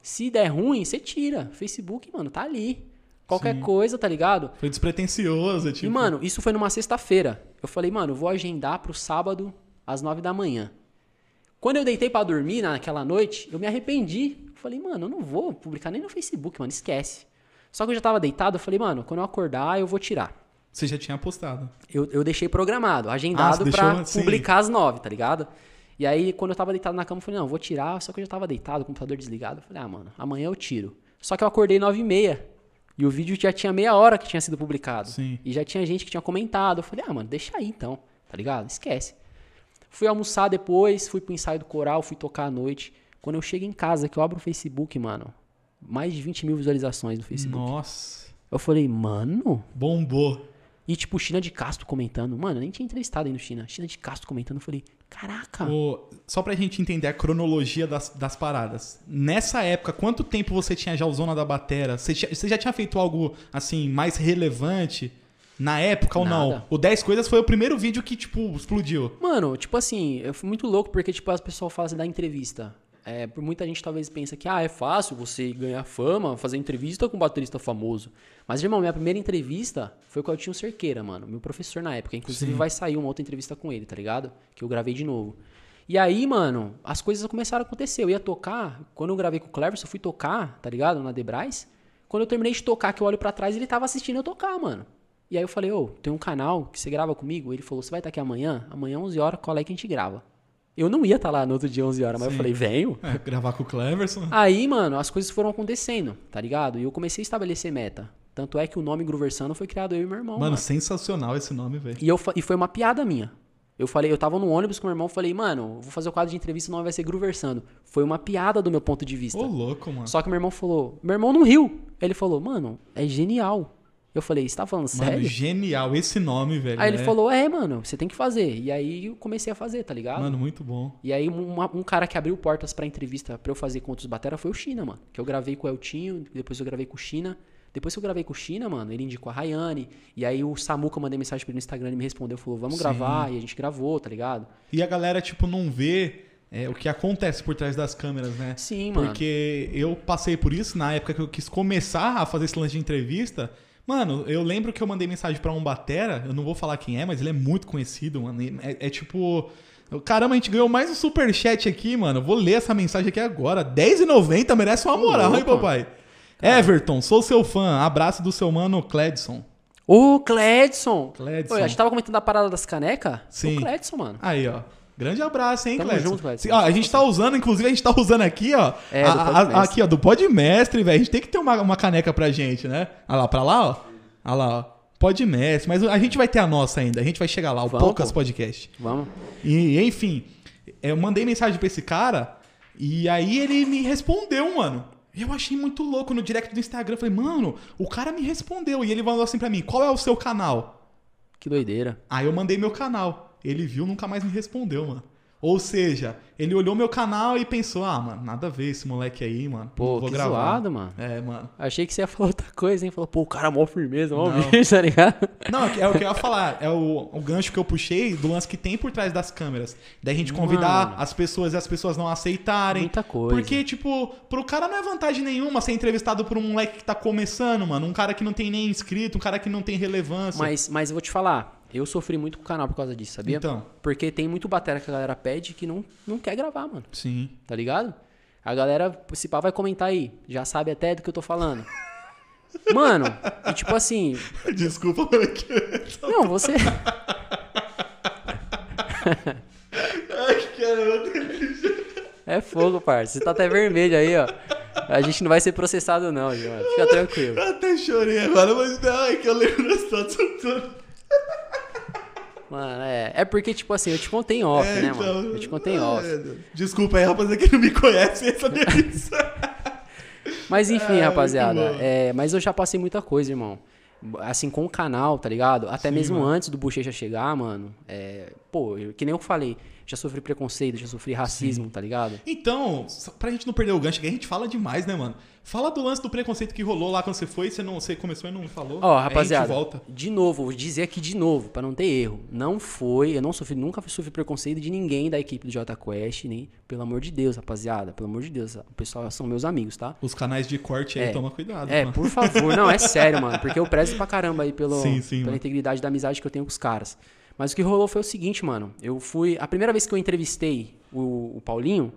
Se der ruim, você tira. Facebook, mano, tá ali. Qualquer Sim. coisa, tá ligado? Foi despretensioso, tipo. E, mano, isso foi numa sexta-feira. Eu falei, mano, eu vou agendar pro sábado às nove da manhã. Quando eu deitei pra dormir naquela noite, eu me arrependi. Eu falei, mano, eu não vou publicar nem no Facebook, mano, esquece. Só que eu já tava deitado, eu falei, mano, quando eu acordar, eu vou tirar. Você já tinha postado. Eu, eu deixei programado, agendado Ah, pra deixou- sim. publicar às nove, tá ligado? E aí, quando eu tava deitado na cama, eu falei, não, eu vou tirar. Só que eu já tava deitado, computador desligado. Eu falei, ah, mano, amanhã eu tiro. Só que eu acordei nove e meia. E o vídeo já tinha meia hora que tinha sido publicado. Sim. E já tinha gente que tinha comentado. Eu falei, ah, mano, deixa aí então, tá ligado? Esquece. Fui almoçar depois, fui pro ensaio do coral, fui tocar à noite. Quando eu chego em casa, que eu abro o Facebook, mano, mais de 20 mil visualizações no Facebook. Nossa. Eu falei, mano, Bombou. E tipo, China de Castro comentando. Mano, eu nem tinha entrevistado ainda o China. China de Castro comentando. Eu falei, caraca. Ô, só pra gente entender a cronologia das, das paradas. Nessa época, quanto tempo você tinha já o Zona da Batera? Você, tinha- você já tinha feito algo, assim, mais relevante na época ou não? Nada. O 10 Coisas foi o primeiro vídeo que, tipo, explodiu. Mano, tipo assim, eu fui muito louco porque, tipo, as pessoas falam assim da entrevista. É, por muita gente talvez pensa que, ah, é fácil você ganhar fama, fazer entrevista com um baterista famoso. Mas, irmão, minha primeira entrevista foi com o Eltinho Cerqueira, mano, meu professor na época. Inclusive Sim. vai sair uma outra entrevista com ele, tá ligado? Que eu gravei de novo. E aí, mano, as coisas começaram a acontecer. Eu ia tocar, quando eu gravei com o Cleverson, eu fui tocar, tá ligado? Na Debrais. Quando eu terminei de tocar, que eu olho pra trás, ele tava assistindo eu tocar, mano. E aí eu falei, ô, tem um canal que você grava comigo? Ele falou, você vai estar aqui amanhã? Amanhã, 11 horas, cola aí que a gente grava. Eu não ia estar lá no outro dia, 11 horas, mas Sim. eu falei, venho. É, gravar com o Cleverson. Aí, mano, as coisas foram acontecendo, tá ligado? E eu comecei a estabelecer meta. Tanto é que o nome Grooversano foi criado eu e meu irmão. Mano, mano. sensacional esse nome, velho. E, eu, e foi uma piada minha. Eu falei, eu tava no ônibus com meu irmão, falei, mano, vou fazer o quadro de entrevista, o nome vai ser Grooversando. Foi uma piada do meu ponto de vista. Ô, louco, mano. Só que meu irmão falou, meu irmão não riu. Ele falou, mano, é genial. Eu falei, você tá falando Mano, sério? genial esse nome, velho. Aí ele é. falou, é, mano, você tem que fazer. E aí eu comecei a fazer, tá ligado? Mano, muito bom. E aí uma- um cara que abriu portas pra entrevista pra eu fazer com outros batera foi o China, mano. Que eu gravei com o Eltinho, depois eu gravei com o China. Depois que eu gravei com o China, mano, ele indicou a Rayane. E aí o Samuca, mandei mensagem pra ele no Instagram, ele me respondeu, falou, vamos Sim. gravar. E a gente gravou, tá ligado? E a galera, tipo, não vê é, o que acontece por trás das câmeras, né? Sim, mano. Porque eu passei por isso na época que eu quis começar a fazer esse lance de entrevista. Mano, eu lembro que eu mandei mensagem pra um batera, eu não vou falar quem é, mas ele é muito conhecido, mano. É, é tipo. Caramba, a gente ganhou mais um superchat aqui, mano. Eu Vou ler essa mensagem aqui agora. R$10,90 merece uma moral, hein, papai? Everton, sou seu fã. Abraço do seu mano Cledson. Ô, Cledson! Cledson. Oi, a gente tava comentando a parada das canecas? Sim. O Cledson, mano. Aí, ó. Grande abraço, hein, Tamo junto. Sim, ó, a gente tá usando, inclusive, a gente tá usando aqui, ó. É, a- a- aqui, ó, do Podmestre, velho. A gente tem que ter uma, uma caneca pra gente, né? Olha lá, pra lá, ó. Olha lá, ó. Podmestre. Mas a gente vai ter a nossa ainda. A gente vai chegar lá, o Vamos, Poucas pô. Podcast. Vamos. E, enfim, eu mandei mensagem pra esse cara e aí ele me respondeu, mano. Eu achei muito louco no direct do Instagram. Eu falei, mano, o cara me respondeu. E ele mandou assim pra mim: qual é o seu canal? Que doideira. Aí eu mandei meu canal. Ele viu, nunca mais me respondeu, mano. Ou seja, ele olhou meu canal e pensou, ah, mano, nada a ver esse moleque aí, mano. Pô, vou que gravar. zoado, mano. É, mano. Achei que você ia falar outra coisa, hein? Falou, pô, o cara é mó firmeza, mó humilde, (laughs) tá ligado? Não, é o que eu ia falar. É o, o gancho que eu puxei do lance que tem por trás das câmeras. Daí a gente convidar Mano. as pessoas e as pessoas não aceitarem. Muita coisa. Porque, tipo, pro cara não é vantagem nenhuma ser entrevistado por um moleque que tá começando, mano. Um cara que não tem nem inscrito, um cara que não tem relevância. Mas, mas eu vou te falar, eu sofri muito com o canal por causa disso, sabia? Então. Porque tem muito batera que a galera pede que não, não quer gravar, mano. Sim. Tá ligado? A galera, se pá, vai comentar aí. Já sabe até do que eu tô falando. (laughs) Mano, e tipo assim. Desculpa, moleque. Não, você. (laughs) Ai, caramba. É fogo, parça. Você tá até vermelho aí, ó. A gente não vai ser processado, não, João. Fica tranquilo. Eu até chorei agora, mas não, é que eu lembro da situação toda. Mano, é. É porque, tipo assim, eu te contei em off, É, né, então, mano? Eu te contei em ai, off. Deus. Desculpa aí, rapaziada, que não me conhece essa delícia. (laughs) Mas enfim, É, rapaziada. é, mas eu já passei muita coisa, irmão. Assim, com o canal, tá ligado? Até Sim, mesmo mano. antes do Bochecha chegar, mano. É, pô, que nem eu falei. Já sofri preconceito, já sofri racismo, tá ligado? Então, pra gente não perder o gancho, que a gente fala demais, né, mano? Fala do lance do preconceito que rolou lá quando você foi, você não, você começou e não falou. Ó, rapaziada, volta. de novo, vou dizer aqui de novo, pra não ter erro. Não foi, eu não sofri, nunca sofri preconceito de ninguém da equipe do Jota Quest, nem, pelo amor de Deus, rapaziada, pelo amor de Deus, o pessoal são meus amigos, tá? Os canais de corte aí, É. toma cuidado. É, mano. por favor, não, é (laughs) sério, mano, porque eu prezo pra caramba aí pelo, Sim, sim, pela mano. integridade da amizade que eu tenho com os caras. Mas o que rolou foi o seguinte, mano, eu fui, a primeira vez que eu entrevistei o, o Paulinho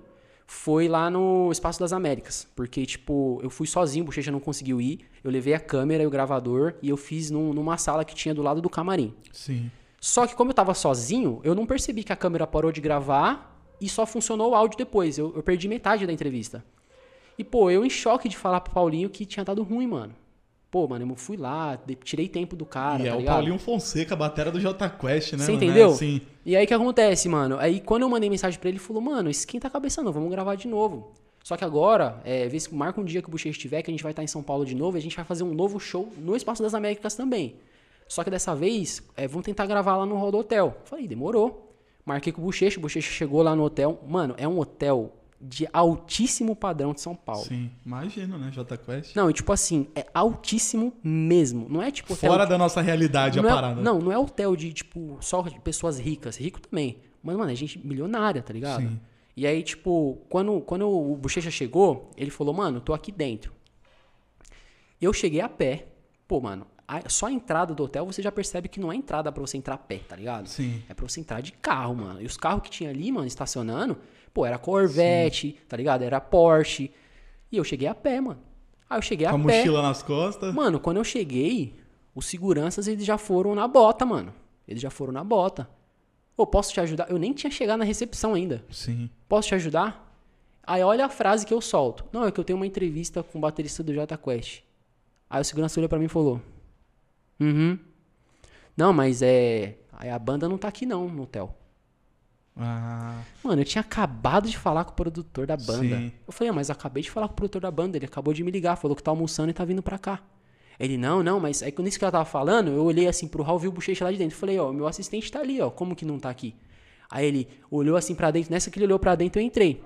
foi lá no Espaço das Américas, porque, tipo, eu fui sozinho, o Bochecha não conseguiu ir, eu levei a câmera e o gravador e eu fiz num- numa sala que tinha do lado do camarim. Sim. Só que como eu tava sozinho, eu não percebi que a câmera parou de gravar e só funcionou o áudio depois. Eu, eu perdi metade da entrevista. E, pô, eu em choque de falar pro Paulinho que tinha dado ruim, mano. Pô, mano, eu fui lá, tirei tempo do cara, e é tá o ligado? Paulinho Fonseca, a batera do J Quest, né? Você mano? entendeu? É, sim. E aí o que acontece, mano? Aí quando eu mandei mensagem pra ele, ele falou, mano, esquenta a cabeça não, vamos gravar de novo. Só que agora, é, vê se marca um dia que o Bochecha estiver, que a gente vai estar em São Paulo de novo, e a gente vai fazer um novo show no Espaço das Américas também. Só que dessa vez, é, vamos tentar gravar lá no Hall do Hotel. Falei, demorou. Marquei com o Bochecha, o Bochecha chegou lá no hotel. Mano, é um hotel de altíssimo padrão de São Paulo. Sim. Imagino, né? J Quest. Não, e tipo assim, é altíssimo mesmo. Não é tipo hotel Fora da nossa realidade não a é, parada. Não, não é hotel de, tipo, só de pessoas ricas. Rico também. Mas, mano, é gente milionária, tá ligado? Sim. E aí, tipo, quando, quando o Bochecha chegou, ele falou, mano, tô aqui dentro. Eu cheguei a pé. Pô, mano, a- só a entrada do hotel você já percebe que não é entrada pra você entrar a pé, tá ligado? Sim. É pra você entrar de carro, mano. E os carros que tinha ali, mano, estacionando, pô, era Corvette, tá ligado? Era Porsche. E eu cheguei a pé, mano. Aí eu cheguei Com a a pé. mochila nas costas. Mano, quando eu cheguei, os seguranças eles já foram na bota, mano. Eles já foram na bota. Ô, posso te ajudar? Eu nem tinha chegado na recepção ainda. Sim. Posso te ajudar? Aí olha a frase que eu solto. Não, é que eu tenho uma entrevista com o baterista do Jota Quest. Aí o segurança olhou pra mim e falou: Uhum. Não, mas é. Aí a banda não tá aqui não, no hotel. Ah, Mano, eu tinha acabado de falar com o produtor da banda. Sim. Eu falei, ah, mas acabei de falar com o produtor da banda. Ele acabou de me ligar, falou que tá almoçando e tá vindo pra cá. Ele, não, não, mas aí quando isso que ela tava falando, eu olhei assim pro hall, vi o bochecha lá de dentro. Falei, ó, meu assistente tá ali, ó, como que não tá aqui? Aí ele olhou assim pra dentro, nessa que ele olhou pra dentro, eu entrei.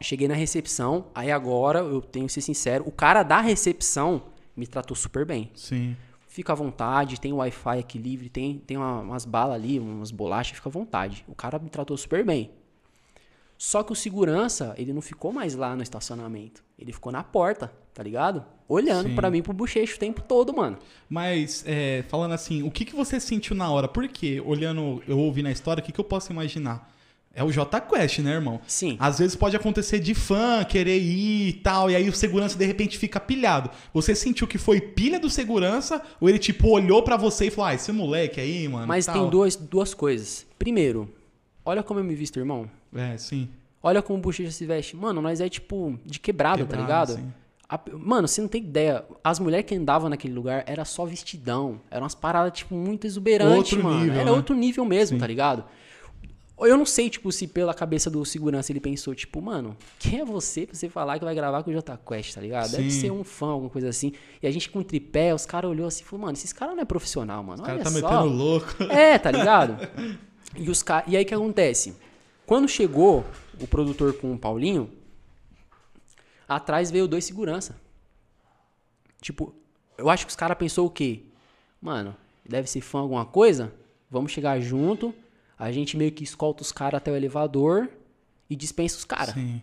Cheguei na recepção, aí agora, eu tenho que ser sincero, o cara da recepção me tratou super bem. sim. Fica à vontade, tem Wi-Fi aqui livre, tem, tem uma- umas balas ali, umas bolachas, fica à vontade. O cara me tratou super bem. Só que o segurança, ele não ficou mais lá no estacionamento. Ele ficou na porta, tá ligado? Olhando pra mim pro bochecho o tempo todo, mano. Mas, é, falando assim, o que, que você sentiu na hora? Porque, olhando, eu ouvi na história, o que, que eu posso imaginar? É o J Quest, né, irmão? Sim. Às vezes pode acontecer de fã querer ir e tal, e aí o segurança de repente fica pilhado. Você sentiu que foi pilha do segurança, ou ele tipo olhou pra você e falou: Ah, esse moleque aí, mano. Mas tal. tem duas, duas coisas. Primeiro, olha como eu me visto, irmão. É, sim. Olha como o bochecha se veste. Mano, nós é tipo de quebrado, tá Quebrado, ligado? sim. A- mano, você não tem ideia. As mulheres que andavam naquele lugar era só vestidão. Eram umas paradas, tipo, muito exuberantes, Outro mano. nível, era né? outro nível mesmo, tá ligado? Eu não sei, tipo, se pela cabeça do segurança ele pensou, tipo, mano, quem é você pra você falar que vai gravar com o Jota Quest, tá ligado? Deve Sim. ser um fã, alguma coisa assim. E a gente com tripé, os caras olhou assim e falou, mano, esses caras não é profissional, mano. O cara Olha tá só. metendo louco. É, tá (laughs) ligado? E, os ca... e aí o que acontece? Quando chegou o produtor com o Paulinho, atrás veio dois segurança. Tipo, eu acho que os caras pensou o quê? Mano, deve ser fã alguma coisa? Vamos chegar junto. A gente meio que escolta os caras até o elevador e dispensa os caras. Sim.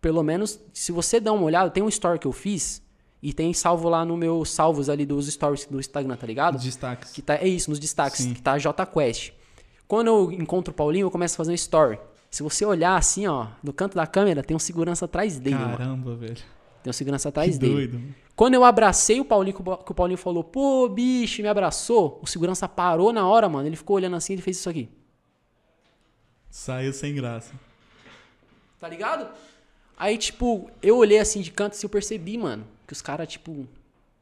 Pelo menos, se você dá uma olhada, tem um story que eu fiz e tem salvo lá no meu salvos ali dos stories do Instagram, tá ligado? Os destaques. Que tá, é isso, nos destaques, Sim. que tá JQuest. Quando eu encontro o Paulinho, eu começo a fazer um story. Se você olhar assim, ó, no canto da câmera, tem um segurança atrás dele, mano. Caramba, velho. Tem um segurança Que atrás dele. doido. mano. Quando eu abracei o Paulinho, que o que o Paulinho falou, pô, bicho, me abraçou, o segurança parou na hora, mano. Ele ficou olhando assim e ele fez isso aqui. Saiu sem graça. Tá ligado? Aí, tipo, eu olhei assim de canto e eu percebi, mano, que os caras, tipo,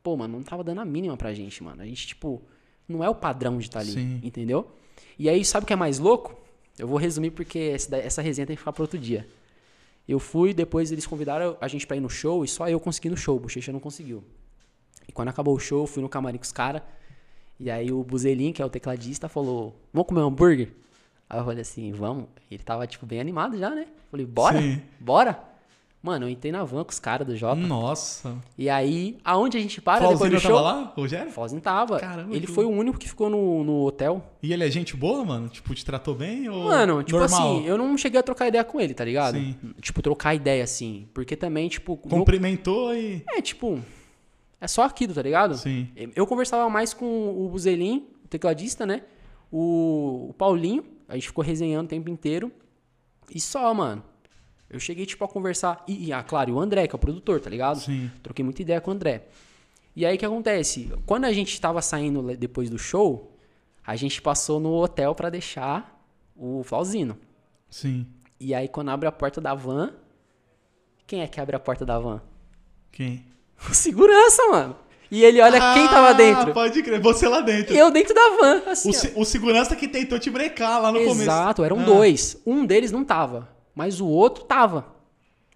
pô, mano, não tava dando a mínima pra gente, mano. A gente, tipo, não é o padrão de estar ali, Sim. entendeu? E aí, sabe o que é mais louco? Eu vou resumir porque essa, essa resenha tem que ficar pra outro dia. Eu fui, depois eles convidaram a gente pra ir no show e só eu consegui no show, o Bochecha não conseguiu. E quando acabou o show, eu fui no camarim com os caras. E aí o Buzelin, que é o tecladista, falou: Vamos comer um hambúrguer? Aí eu falei assim: Vamos. Ele tava, tipo, bem animado já, né? Falei: Bora? Sim. Bora? Mano, eu entrei na van com os caras do Jota. Nossa. E aí, aonde a gente para Flauzino depois do tava show? lá, Rogério? Fozinho tava. Caramba, ele que foi o único que ficou no, no hotel. E ele é gente boa, mano? Tipo, te tratou bem ou Mano, tipo normal? assim, eu não cheguei a trocar ideia com ele, tá ligado? Sim. Tipo, trocar ideia assim. Porque também, tipo. no- Cumprimentou e... É, tipo. É só aquilo, tá ligado? Sim. Eu conversava mais com o Buzelin, o tecladista, né? O, o Paulinho. A gente ficou resenhando o tempo inteiro. E só, mano. Eu cheguei, tipo, a conversar. E, e, ah, claro, e o André, que é o produtor, tá ligado? Sim. Troquei muita ideia com o André. E aí o que acontece? Quando a gente tava saindo depois do show, a gente passou no hotel pra deixar o Flauzino. Sim. E aí quando abre a porta da van, quem é que abre a porta da van? Quem? O segurança, mano. E ele olha quem tava Ah, dentro. pode crer. Você lá dentro. E eu dentro da van, assim. O, o segurança que tentou te brecar lá no começo. Exato, eram Ah. dois. Um deles não tava, mas o outro tava.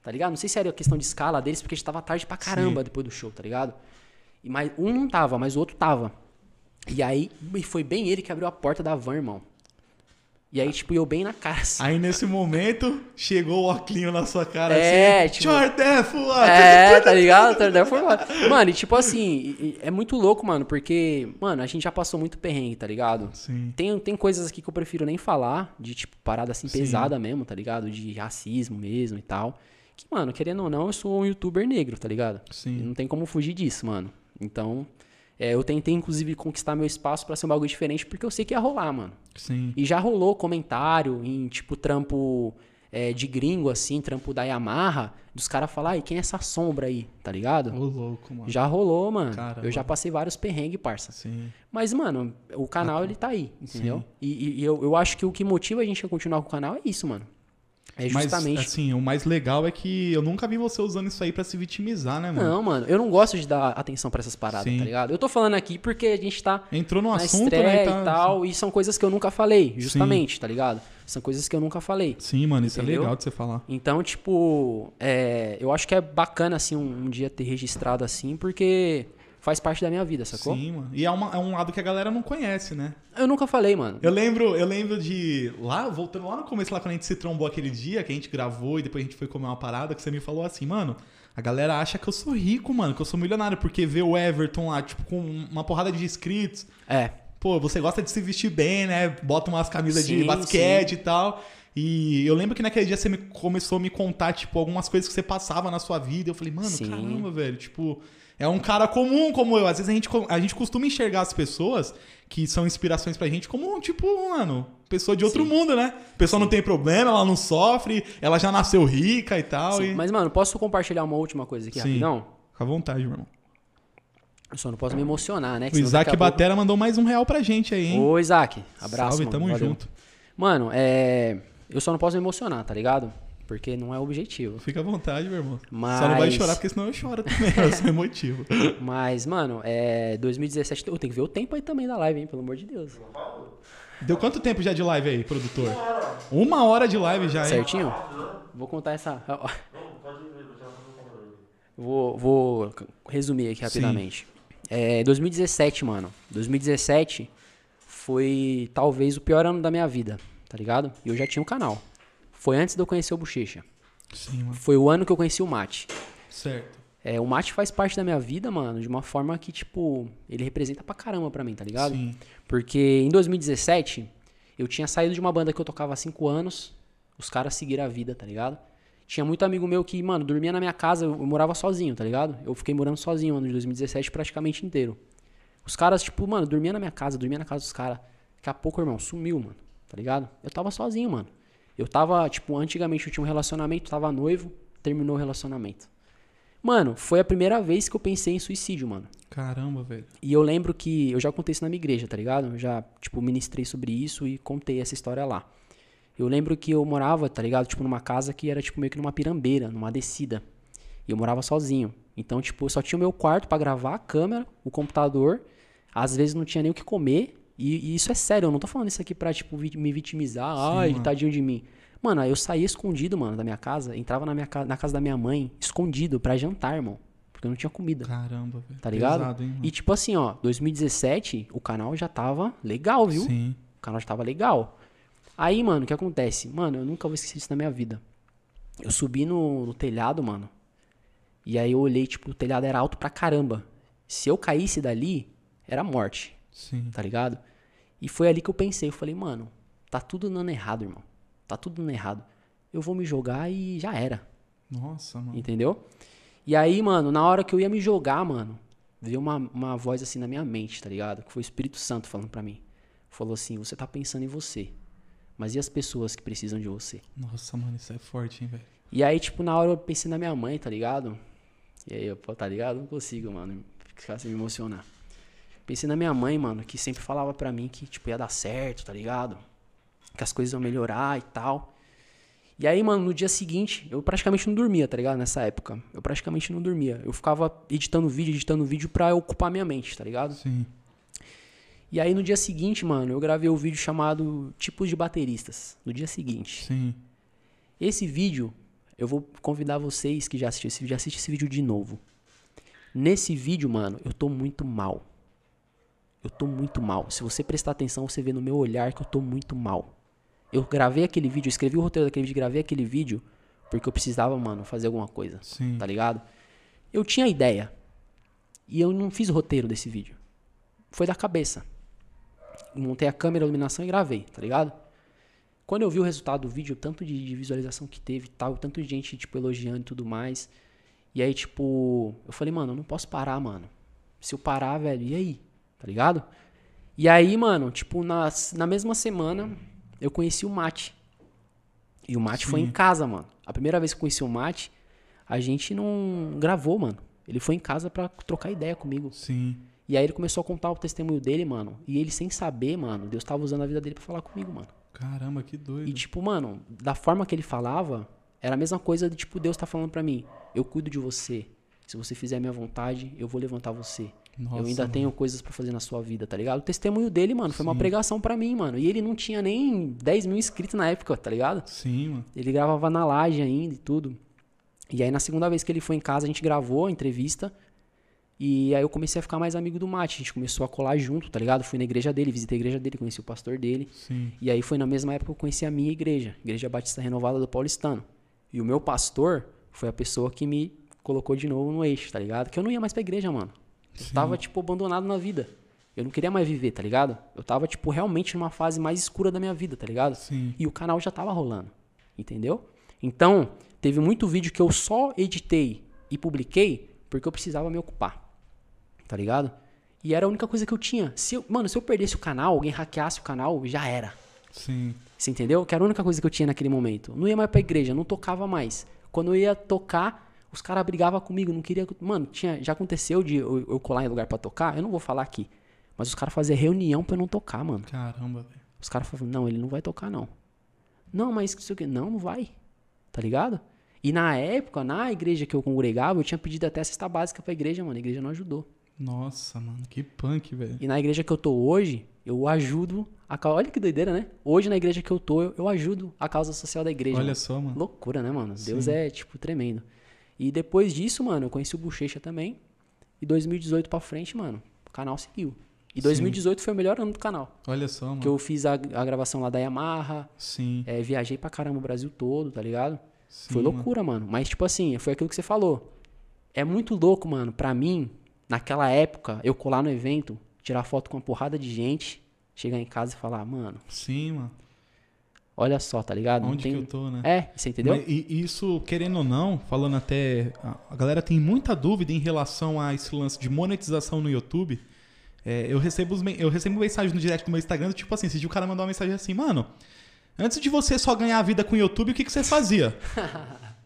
Tá ligado? Não sei se era questão de escala deles, porque a gente tava tarde pra caramba Sim. depois do show, tá ligado? E, mas um não tava, mas o outro tava. E aí, e foi bem ele que abriu a porta da van, irmão. E aí, tipo, eu bem na cara, assim. Aí nesse momento, chegou o óculos na sua cara É, assim. tipo-! É, (laughs) tá ligado? Mano, e tipo assim, é muito louco, mano, porque, mano, a gente já passou muito perrengue, tá ligado? Sim. Tem, tem coisas aqui que eu prefiro nem falar, de tipo, parada assim Sim. pesada mesmo, tá ligado? De racismo mesmo e tal. Que, mano, querendo ou não, eu sou um youtuber negro, tá ligado? Sim. E não tem como fugir disso, mano. Então, é, eu tentei, inclusive, conquistar meu espaço pra ser um bagulho diferente, porque eu sei que ia rolar, mano. Sim. E já rolou comentário em, tipo, trampo é, de gringo, assim, trampo da Yamaha, dos caras falar, e quem é essa sombra aí, tá ligado? Ô, louco, mano. Já rolou, mano. Caramba. Eu já passei vários perrengues, parça. Sim. Mas, mano, o canal, ele tá aí, entendeu? E, e- e eu, eu acho que o que motiva a gente a continuar com o canal é isso, mano. É justamente... Mas, assim, o mais legal é que eu nunca vi você usando isso aí pra se vitimizar, né, mano? Não, mano, eu não gosto de dar atenção pra essas paradas, Sim. tá ligado? Eu tô falando aqui porque a gente tá Entrou no assunto, né? e tal, e são coisas que eu nunca falei, justamente, tá ligado? São coisas que eu nunca falei. Sim, mano, isso Entendeu? é legal de você falar. Então, tipo, é, eu acho que é bacana, assim, um, um dia ter registrado assim, porque faz parte da minha vida, sacou? Sim, mano. E é, uma- é um lado que a galera não conhece, né? Eu nunca falei, mano. Eu lembro, eu lembro de. Lá, voltando lá no começo, lá quando a gente se trombou aquele dia, que a gente gravou e depois a gente foi comer uma parada, que você me falou assim, mano. A galera acha que eu sou rico, mano, que eu sou milionário, porque vê o Everton lá, tipo, com uma porrada de inscritos. É. Pô, você gosta de se vestir bem, né? Bota umas camisas de Sim, basquete e tal. E eu lembro que naquele dia você me- começou a me contar, tipo, algumas coisas que você passava na sua vida. Eu falei, mano, Sim. caramba, velho, tipo, é um cara comum como eu. Às vezes a gente, a gente costuma enxergar as pessoas que são inspirações pra gente como, tipo, mano, pessoa de outro Sim. mundo, né? A pessoa não tem problema, ela não sofre, ela já nasceu rica e tal. Sim, e... Mas, mano, posso compartilhar uma última coisa aqui Sim. rapidão? Fica à vontade, meu irmão. Eu só não posso me emocionar, né? que O Isaac pouco- Batera mandou mais um real pra gente aí, hein? Ô, Isaac, abraço. Salve, mano. tamo Valeu. junto. Mano, é. Eu só não posso me emocionar, tá ligado? Porque não é o objetivo. Fica à vontade, meu irmão. Mas- Só não vai chorar, porque senão eu choro também. (laughs) Eu sou emotivo. (laughs) Mas, mano, é. 2017. Eu tenho que ver o tempo aí também da live, hein? Pelo amor de Deus. Deu quanto tempo já de live aí, produtor? Uma hora de live já, hein? Certinho? Vou contar essa. Vou, vou resumir aqui rapidamente. É, 2017, mano. 2017 foi talvez o pior ano da minha vida, tá ligado? E eu já tinha um canal. Foi antes de eu conhecer o Bochecha. Sim, mano. Foi o ano que eu conheci o Mate. Certo. É, o Mate faz parte da minha vida, mano, de uma forma que, tipo, ele representa pra caramba pra mim, tá ligado? Sim. Porque em 2017, eu tinha saído de uma banda que eu tocava há 5 anos, os caras seguiram a vida, tá ligado? Tinha muito amigo meu que, mano, dormia na minha casa, eu, morava sozinho, tá ligado? Eu fiquei morando sozinho no ano de 2017 praticamente inteiro. Os caras, tipo, mano, dormia na minha casa, dormia na casa dos caras. Daqui a pouco, irmão, sumiu, mano, tá ligado? Eu tava sozinho, mano. Eu tava, tipo, antigamente eu tinha um relacionamento, tava noivo, terminou o relacionamento. Mano, foi a primeira vez que eu pensei em suicídio, mano. Caramba, velho. E eu lembro que eu já contei isso na minha igreja, tá ligado? Eu já, tipo, ministrei sobre isso e contei essa história lá. Eu lembro que eu morava, tá ligado? Tipo, numa casa que era, tipo, meio que numa pirambeira, numa descida. E eu morava sozinho. Então, tipo, eu só tinha o meu quarto pra gravar, a câmera, o computador. Às vezes não tinha nem o que comer. E, e isso é sério, eu não tô falando isso aqui pra, tipo, me vitimizar. Sim, Ai, mano. tadinho de mim. Mano, eu saía escondido, mano, da minha casa. Entrava na, minha ca- na casa da minha mãe, escondido, pra jantar, irmão. Porque eu não tinha comida. Caramba, velho. Tá ligado? Pesado, hein? E tipo assim, ó, 2017, o canal já tava legal, viu? Sim. O canal já tava legal. Aí, mano, o que acontece? Mano, eu nunca vou esquecer isso na minha vida. Eu subi no, no telhado, mano. E aí eu olhei, tipo, o telhado era alto pra caramba. Se eu caísse dali, era morte, Sim. tá ligado? E foi ali que eu pensei, eu falei, mano, tá tudo dando errado, irmão. Tá tudo dando errado. Eu vou me jogar e já era. Nossa, mano. Entendeu? E aí, mano, na hora que eu ia me jogar, mano, veio uma, uma voz assim na minha mente, tá ligado? Que foi o Espírito Santo falando pra mim. Falou assim: você tá pensando em você. Mas e as pessoas que precisam de você? Nossa, mano, isso é forte, hein, velho. E aí, tipo, na hora eu pensei na minha mãe, tá ligado? E aí, eu, pô, tá ligado? Não consigo, mano, ficar sem me emocionar. Pensei na minha mãe, mano, que sempre falava pra mim que, tipo, ia dar certo, tá ligado? Que as coisas iam melhorar e tal. E aí, mano, no dia seguinte, eu praticamente não dormia, tá ligado? Nessa época. Eu praticamente não dormia. Eu ficava editando vídeo, editando vídeo pra ocupar minha mente, tá ligado? Sim. E aí, no dia seguinte, mano, eu gravei o vídeo chamado Tipos de Bateristas. No dia seguinte. Sim. Esse vídeo, eu vou convidar vocês que já assistiram esse vídeo, assiste esse vídeo de novo. Nesse vídeo, mano, eu tô muito mal. Eu tô muito mal. Se você prestar atenção, você vê no meu olhar que eu tô muito mal. Eu gravei aquele vídeo, eu escrevi o roteiro daquele vídeo, gravei aquele vídeo porque eu precisava, mano, fazer alguma coisa. Sim. Tá ligado? Eu tinha ideia. E eu não fiz o roteiro desse vídeo. Foi da cabeça. Montei a câmera, a iluminação e gravei, tá ligado? Quando eu vi o resultado do vídeo, tanto de, de visualização que teve e tal, tanto de gente, tipo, elogiando e tudo mais. E aí, tipo, eu falei, mano, eu não posso parar, mano. Se eu parar, velho, e aí? Tá ligado? E aí, mano, tipo, na, na mesma semana, eu conheci o Mate. E o Mate foi Sim. em casa, mano. A primeira vez que eu conheci o Mate, a gente não gravou, mano. Ele foi em casa pra trocar ideia comigo. Sim. E aí ele começou a contar o testemunho dele, mano. E ele sem saber, mano, Deus tava usando a vida dele pra falar comigo, mano. Caramba, que doido. E tipo, mano, da forma que ele falava, era a mesma coisa de tipo, Deus tá falando pra mim, eu cuido de você. Se você fizer a minha vontade, eu vou levantar você. Nossa, eu ainda mano. tenho coisas pra fazer na sua vida, tá ligado? O testemunho dele, mano, foi uma Sim. pregação pra mim, mano. E ele não tinha nem 10 mil inscritos na época, tá ligado? Sim, mano. Ele gravava na laje ainda e tudo. E aí na segunda vez que ele foi em casa, a gente gravou a entrevista. E aí eu comecei a ficar mais amigo do Mate. A gente começou a colar junto, tá ligado? Fui na igreja dele, visitei a igreja dele, conheci o pastor dele. Sim. E aí foi na mesma época que eu conheci a minha igreja, Igreja Batista Renovada do Paulistano. E o meu pastor foi a pessoa que me colocou de novo no eixo, tá ligado? Que eu não ia mais pra igreja, mano. Eu Sim. tava, tipo, abandonado na vida. Eu não queria mais viver, tá ligado? Eu tava, tipo, realmente numa fase mais escura da minha vida, tá ligado? Sim. E o canal já tava rolando. Entendeu? Então, teve muito vídeo que eu só editei e publiquei porque eu precisava me ocupar. Tá ligado? E era a única coisa que eu tinha. Se eu- mano, se eu perdesse o canal, alguém hackeasse o canal, já era. Sim. Você entendeu? Que era a única coisa que eu tinha naquele momento. Não ia mais pra igreja, não tocava mais. Quando eu ia tocar, os caras brigavam comigo, não queria. Mano, tinha, já aconteceu de eu, eu colar em lugar pra tocar, eu não vou falar aqui. Mas os caras faziam reunião pra eu não tocar, mano. Caramba, velho. Os caras falavam, não, ele não vai tocar, não. Não, mas não sei o quê. Não, não vai. Tá ligado? E na época, na igreja que eu congregava, eu tinha pedido até cesta básica pra igreja, mano. A igreja não ajudou. Nossa, mano, que punk, velho. E na igreja que eu tô hoje, eu ajudo a causa. Olha que doideira, né? Hoje na igreja que eu tô, eu, eu ajudo a causa social da igreja. Olha mano. só, mano. Loucura, né, mano? Deus Sim. é, tipo, tremendo. E depois disso, mano, eu conheci o Bochecha também. E 2018 pra frente, mano, o canal seguiu. E 2018 foi o melhor ano do canal. Olha só, mano. Que eu fiz a, a gravação lá da Yamaha, Sim. é, viajei pra caramba o Brasil todo, tá ligado? sim, foi mano. loucura, mano. Mas, tipo assim, foi aquilo que você falou. É muito louco, mano. Pra mim, naquela época, eu colar no evento, tirar foto com uma porrada de gente, chegar em casa e falar, mano, Sim, mano. Olha só, tá ligado? Onde tem- que eu tô, né? É, você entendeu? Mas, e isso, querendo ou não, falando até. A galera tem muita dúvida em relação a esse lance de monetização no YouTube. É, eu, recebo os eu recebo mensagem no direct do meu Instagram, tipo assim, dia o cara mandou uma mensagem assim, mano, antes de você só ganhar a vida com o YouTube, o que, que você fazia? (laughs)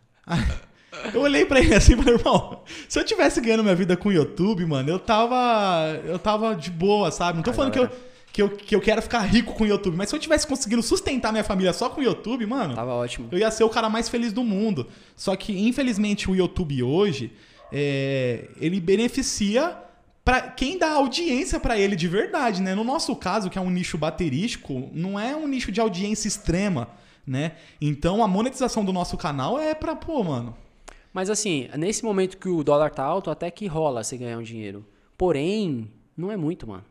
Eu olhei pra ele assim e falei, irmão, se eu tivesse ganhando minha vida com o YouTube, mano, eu tava. Eu tava de boa, sabe? Não tô Ah, falando que eu, que, eu, que eu quero ficar rico com o YouTube, mas se eu tivesse conseguido sustentar minha família só com o YouTube, mano. Tava ótimo. Eu ia ser o cara mais feliz do mundo. Só que, infelizmente, o YouTube hoje, é, ele beneficia para quem dá audiência pra ele de verdade, né? No nosso caso, que é um nicho baterístico, não é um nicho de audiência extrema, né? Então, a monetização do nosso canal é pra, pô, mano... Mas assim, nesse momento que o dólar tá alto, até que rola você ganhar um dinheiro. Porém, não é muito, mano.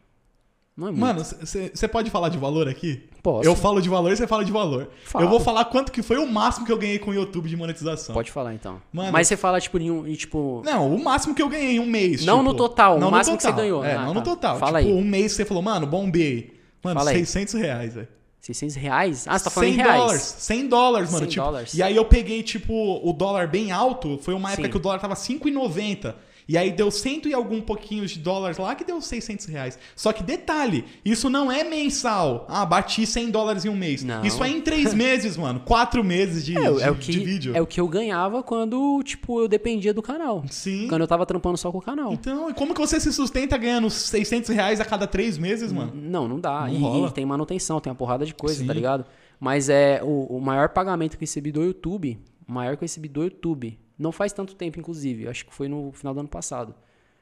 Não é muito. Mano, você pode falar de valor aqui? Posso. Eu falo de valor e você fala de valor. Fala. Eu vou falar quanto que foi o máximo que eu ganhei com o YouTube de monetização. Pode falar então. Mano- Mas você fala, tipo, em um. em, tipo... Não, o máximo que eu ganhei em um mês. Não tipo, no total, o não no máximo que você total. ganhou. É, Ah, não tá. no total. Fala tipo, aí. um mês você falou, mano, bombei. Mano, Fala aí. 600 reais, velho. 600 reais? Ah, você tá falando 100 em reais. dólares. 100 dólares, mano. 100 tipo, dólares. E aí eu peguei, tipo, o dólar bem alto. Foi uma época Sim. que o dólar tava 5,90. E aí deu cento e algum pouquinhos de dólares lá que deu 600 reais. Só que detalhe, isso não é mensal. Ah, bati 100 dólares em um mês. Não. Isso é em três meses, mano. Quatro meses de, É, de, é o de que, vídeo. é o que eu ganhava quando, tipo, eu dependia do canal. Sim. Quando eu tava trampando só com o canal. Então, e como que você se sustenta ganhando 600 reais a cada três meses, mano? Não, não dá. Não e, rola. e tem manutenção, tem uma porrada de coisa, Sim. tá ligado? Mas é o, o maior pagamento que eu recebi do YouTube, o maior que eu recebi do YouTube, não faz tanto tempo, inclusive, acho que foi no final do ano passado,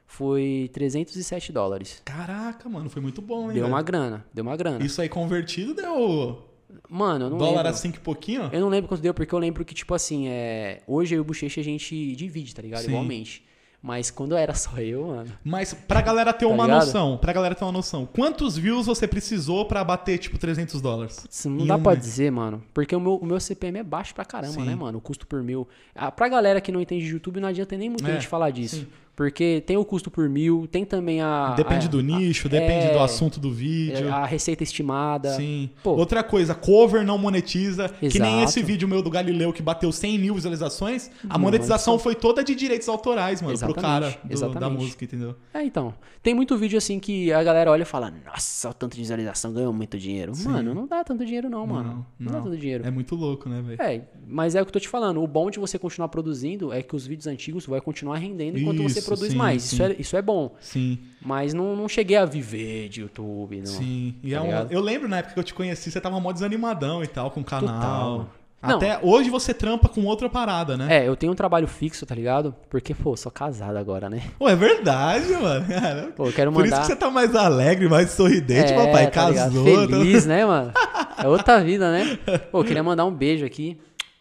foi 307 dólares. Caraca, mano, foi muito bom, hein? Deu velho? uma grana, deu uma grana. Isso aí convertido deu Mano, eu não dólar lembro. a cinco e pouquinho? Eu não lembro quanto deu, porque eu lembro que, tipo assim, é... hoje eu e o Bochecha a gente divide, tá ligado? Sim. Igualmente. Mas quando era só eu, mano. Mas pra galera ter Tá uma ligado? noção, pra galera ter uma noção, quantos views você precisou pra bater, tipo, 300 dólares? Putz, não dá um pra mês. dizer, mano. Porque o meu, o meu CPM é baixo pra caramba, Sim. né, mano? O custo por mil. Ah, pra galera que não entende de YouTube, não adianta nem muito a É, gente falar disso. sim. Porque tem o custo por mil, tem também a. depende a- do nicho, a- depende é, do assunto do vídeo. A receita estimada. Sim. Pô. Outra coisa, cover não monetiza. Que nem Exato. esse vídeo meu do Galileu que bateu 100 mil visualizações. A Não monetização foi toda de direitos autorais, mano, pro Exatamente, cara do- da música, entendeu? É, então. Tem muito vídeo assim que a galera olha e fala: Nossa, o tanto de visualização ganhou muito dinheiro. Sim. Mano, não dá tanto dinheiro, não, mano. Não, dá não. tanto dinheiro. É muito louco, né, velho? É, mas é o que eu tô te falando. O bom de você continuar produzindo é que os vídeos antigos vai continuar rendendo enquanto você Isso, produz sim, mais. sim. Isso é, isso é bom. Sim. Mas não, não cheguei a viver de YouTube, não. Sim. E Tá é um- eu lembro na época que eu te conheci, você tava mó desanimadão e tal com o canal. Total. Não. Até hoje você trampa com outra parada, né? É, eu tenho um trabalho fixo, tá ligado? Porque, pô, sou casado agora, né? Pô, é verdade, mano. (laughs) Cara, Pô, eu quero Por isso mandar. que você tá mais alegre, mais sorridente, é, papai. tá ligado? Casou. tá- Feliz, né, mano? É outra vida, né? (laughs) Pô, eu queria mandar um beijo aqui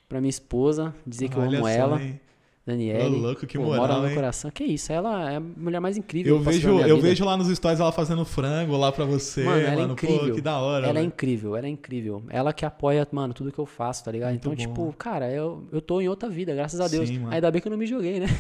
pra minha esposa, dizer que eu Olha amo só, ela? Daniele. Ô, louco, que Pô, moral, Mora no hein? coração. Que isso, ela é a mulher mais incrível Eu vejo, eu vida. vejo lá nos stories ela fazendo frango lá pra você, Mano, mano. ela é Pô, incrível. que da hora. Ela é velho. incrível, ela é incrível. Ela que apoia, mano, tudo que eu faço, tá ligado? Muito então, bom. tipo, cara, eu, eu tô em outra vida, graças a Deus. Sim, mano. Ainda bem que eu não me joguei, né? (laughs)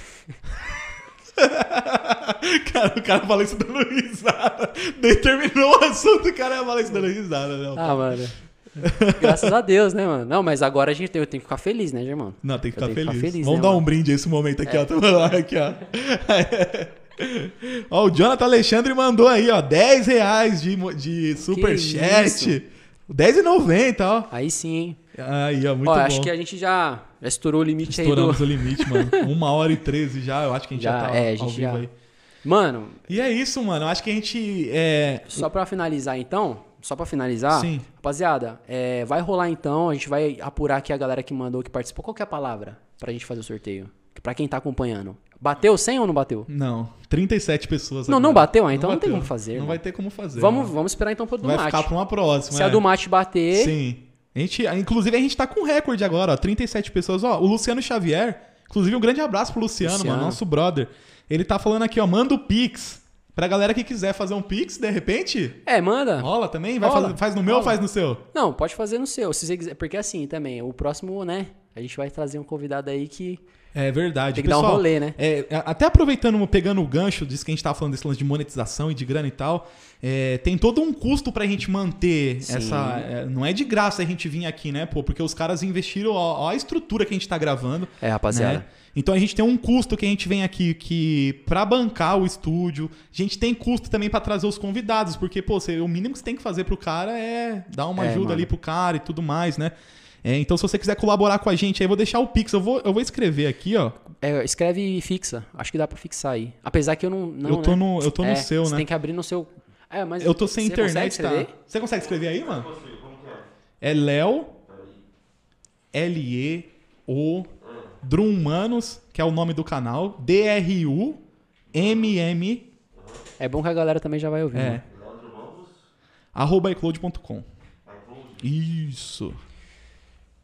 cara, o cara fala isso dando risada. Nem terminou o assunto, o cara fala isso dando risada, né? Ah, mano. (laughs) Graças a Deus, né, mano? Não, mas agora a gente tem, eu tenho que ficar feliz, né, Germano? Não, tem que ficar tenho que feliz. ficar feliz, Vamos né, dar mano? um brinde a esse momento aqui, ó. Tamo lá, aqui, ó. (laughs) ó, o Jonathan Alexandre mandou aí, ó, 10 reais de, de superchat. isso? 10,90, ó. Aí sim, hein? Aí, ó, muito Ó, bom. acho que a gente já, já estourou o limite Estouramos aí o (laughs) limite, mano. Uma hora e 13 já, eu acho que a gente já, Já, tá é, a gente vivo já- aí. do... Mano, E é isso, mano. Eu acho que a gente. É... só pra finalizar então, só pra finalizar, Sim. rapaziada, é, vai rolar então, a gente vai apurar aqui a galera que mandou, que participou. Qual que é a palavra pra gente fazer o sorteio? Pra quem tá acompanhando. Bateu 100 ou não bateu? Não, 37 pessoas. Não, agora. não bateu? Ah, então não tem bateu. como fazer, Não irmão. vai ter como fazer. Vamos, mano. vamos esperar então pro do Vai mate. ficar pra uma próxima. Se a é. do mate bater, Sim. A gente, inclusive, a gente tá com recorde agora, ó. 37 pessoas. Ó, o Luciano Xavier. Inclusive, um grande abraço pro Luciano, Luciano. mano, nosso brother. Ele tá falando aqui, ó. Manda o Pix Pra galera que quiser fazer um Pix, de repente, É, manda. rola também? Vai Rola. fazer- faz no meu ou Rola. faz no seu? Não, pode fazer no seu, se você quiser. Porque assim também, o próximo, né? A gente vai trazer um convidado aí que É verdade. tem que dar um Pessoal, rolê, né? É, até aproveitando, pegando o gancho disso que a gente tava falando desse lance de monetização e de grana e tal, é, tem todo um custo pra gente manter Sim. essa. é, não é de graça a gente vir aqui, né, pô? Porque os caras investiram, ó, ó a estrutura que a gente tá gravando. É, rapaziada. né? Então a gente tem um custo que a gente vem aqui que para bancar o estúdio, a gente tem custo também pra trazer os convidados, porque pô, você, o mínimo que você tem que fazer pro cara é dar uma É, ajuda mano. ali pro cara e tudo mais, né? É, então se você quiser colaborar com a gente, aí eu vou deixar o Pix, eu vou, eu vou escrever aqui, ó. É, escreve e fixa. Acho que dá pra fixar aí. Apesar que eu não. não eu tô né? no, eu tô no É, seu, você né? tem que abrir no seu. É, mas Eu tô sem você internet, tá? Você consegue escrever aí, mano? É Léo L-E-O Drummanos, que é o nome do canal. D-R-U-M-M É bom que a galera também já vai ouvir. É. né? Arroba iCloud.com. Isso.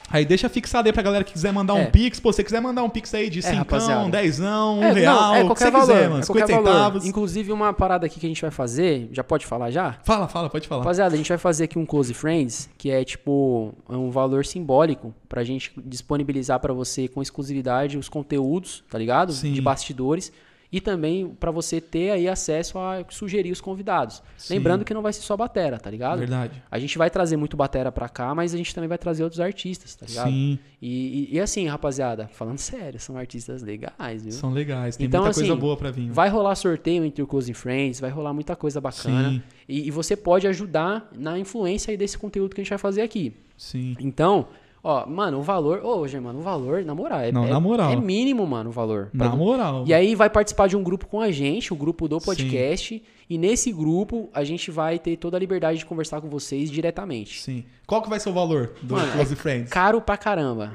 Aí deixa fixado aí pra galera que quiser mandar um É. pix. Pô, se você quiser mandar um pix aí de 5, rapaziada. 10, um É, real, não, é o que qualquer você valor. quiser, mano. é qualquer 50 valor. centavos. Inclusive, uma parada aqui que a gente vai fazer, já pode falar já? Fala, fala, pode falar. Rapaziada, a gente vai fazer aqui um Close Friends, que é tipo é um valor simbólico pra gente disponibilizar pra você com exclusividade os conteúdos, tá ligado? Sim. De bastidores. E também pra você ter aí acesso a sugerir os convidados. Sim. Lembrando que não vai ser só batera, tá ligado? Verdade. A gente vai trazer muito batera pra cá, mas a gente também vai trazer outros artistas, tá ligado? Sim, E, e- e assim, rapaziada, falando sério, são artistas legais, viu? são legais. Tem Então, muita coisa assim, boa pra vir. Vai rolar sorteio entre o Close Friends, vai rolar muita coisa bacana. Sim. E, e você pode ajudar na influência aí desse conteúdo que a gente vai fazer aqui. Sim. Então, ó, mano, o valor. Ô, hoje, mano, o valor, na moral, é, Não, é- na moral. é mínimo, mano, o valor. Pra- Na moral. E aí vai participar de um grupo com a gente, o grupo do podcast. E nesse grupo a gente vai ter toda a liberdade de conversar com vocês diretamente. Sim. Qual que vai ser o valor do Mano, Close Friends? Caro pra caramba.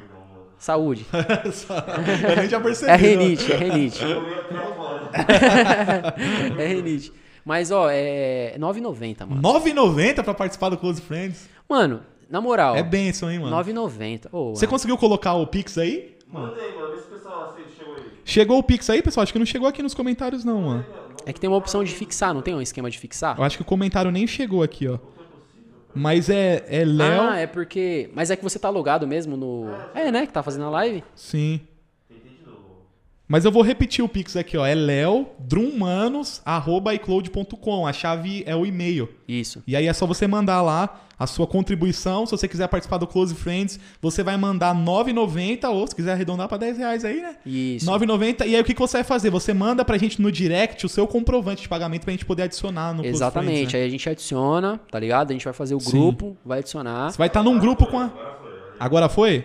Saúde. (laughs) Eu nem já percebi. É renite, é renite. (laughs) é renite. Mas, ó, é 9,90, mano. 9,90 pra participar do Close Friends. Mano, na moral, É benção, hein, mano? 9,90. Ô, Você conseguiu colocar o Pix aí? Manda aí, mano. Vê se o pessoal chegou aí. Chegou o Pix aí, pessoal? Acho que não chegou aqui nos comentários, não, mano. É que tem uma opção de fixar, não tem um esquema de fixar? Eu acho que o comentário nem chegou aqui, ó. Mas é, é Léo. Ah, é porque. Mas é que você tá logado mesmo no. É, né? Que tá fazendo a live? Sim. Mas eu vou repetir o Pix aqui, ó. É leodrummanos.icloud.com. A chave é o e-mail. Isso. E aí é só você mandar lá a sua contribuição. Se você quiser participar do Close Friends, você vai mandar R$ 9,90 ou se quiser arredondar para 10 reais aí, né? Isso. 9,90. E aí o que, que você vai fazer? Você manda pra gente no direct o seu comprovante de pagamento pra gente poder adicionar no Close Exatamente. Friends, né? Aí a gente adiciona, tá ligado? A gente vai fazer o Sim. grupo, vai adicionar. Você vai estar num grupo com a. Agora foi?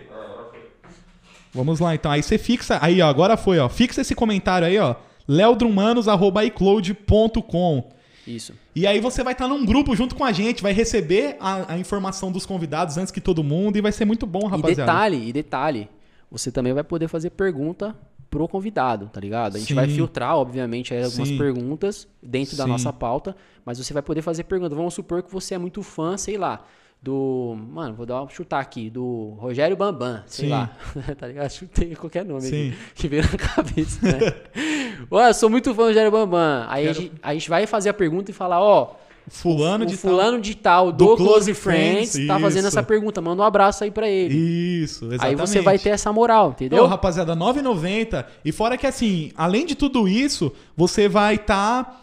Vamos lá então. Aí você fixa. Aí, ó, agora foi, ó. Fixa esse comentário aí, ó. leodrumanos.icloud.com. Isso. E aí você vai estar num grupo junto com a gente, vai receber a, a informação dos convidados antes que todo mundo e vai ser muito bom, E rapaziada. detalhe, e detalhe, você também vai poder fazer pergunta pro convidado, tá ligado? A gente Sim. vai filtrar, obviamente, aí algumas Sim. perguntas dentro da Sim. nossa pauta, mas você vai poder fazer pergunta. Vamos supor que você é muito fã, sei lá, do. Mano, vou dar uma chutar aqui, do Rogério Bambam, sei Sim. lá. (laughs) tá ligado? Chutei qualquer nome Sim. aqui que veio na cabeça, né? (laughs) Ó, eu sou muito fã do Rogério Bambam. Aí a, Quero- gente, a gente vai fazer a pergunta e falar, ó. Fulano o de tal. fulano de tal do, Do Close, Close Friends, Friends, tá fazendo isso. essa pergunta. Manda um abraço aí pra ele. Isso, exatamente. Aí você vai ter essa moral, entendeu? Ô, rapaziada, 9,90. E fora que, assim, além de tudo isso, você vai estar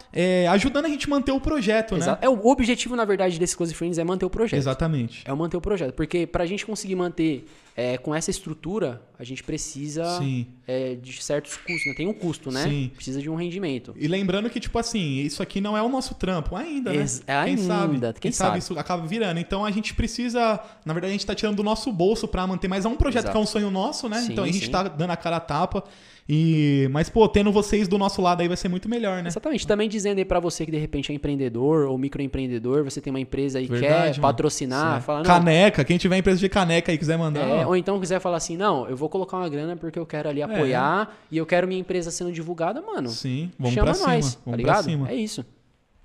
ajudando a gente a manter o projeto, Exa- né? É, o objetivo, na verdade, desse Close Friends é manter o projeto. Exatamente. É manter o projeto. Porque pra gente conseguir manter é, com essa estrutura, a gente precisa é, de certos custos. Né? Tem um custo, né? Sim. Precisa de um rendimento. E lembrando que, tipo assim, isso aqui não é o nosso trampo ainda, né? Ex- é quem sabe? ainda, quem sabe. isso acaba virando. Então a gente precisa, na verdade, a gente tá tirando do nosso bolso pra manter, mas é um projeto Exato. que é um sonho nosso, né? Sim, então a gente sim. tá dando a cara a tapa. E mas pô, tendo vocês do nosso lado aí vai ser muito melhor, né? Exatamente. Também dizendo aí pra você que de repente é empreendedor ou microempreendedor, você tem uma empresa e Verdade, quer mano. patrocinar, Sim. fala, não, Caneca, quem tiver empresa de caneca aí quiser mandar. É, ou então quiser falar assim, não, eu vou colocar uma grana porque eu quero ali apoiar e eu quero minha empresa sendo divulgada, mano. Sim, vamos chama pra cima. nós, tá vamos ligado? pra cima. É isso.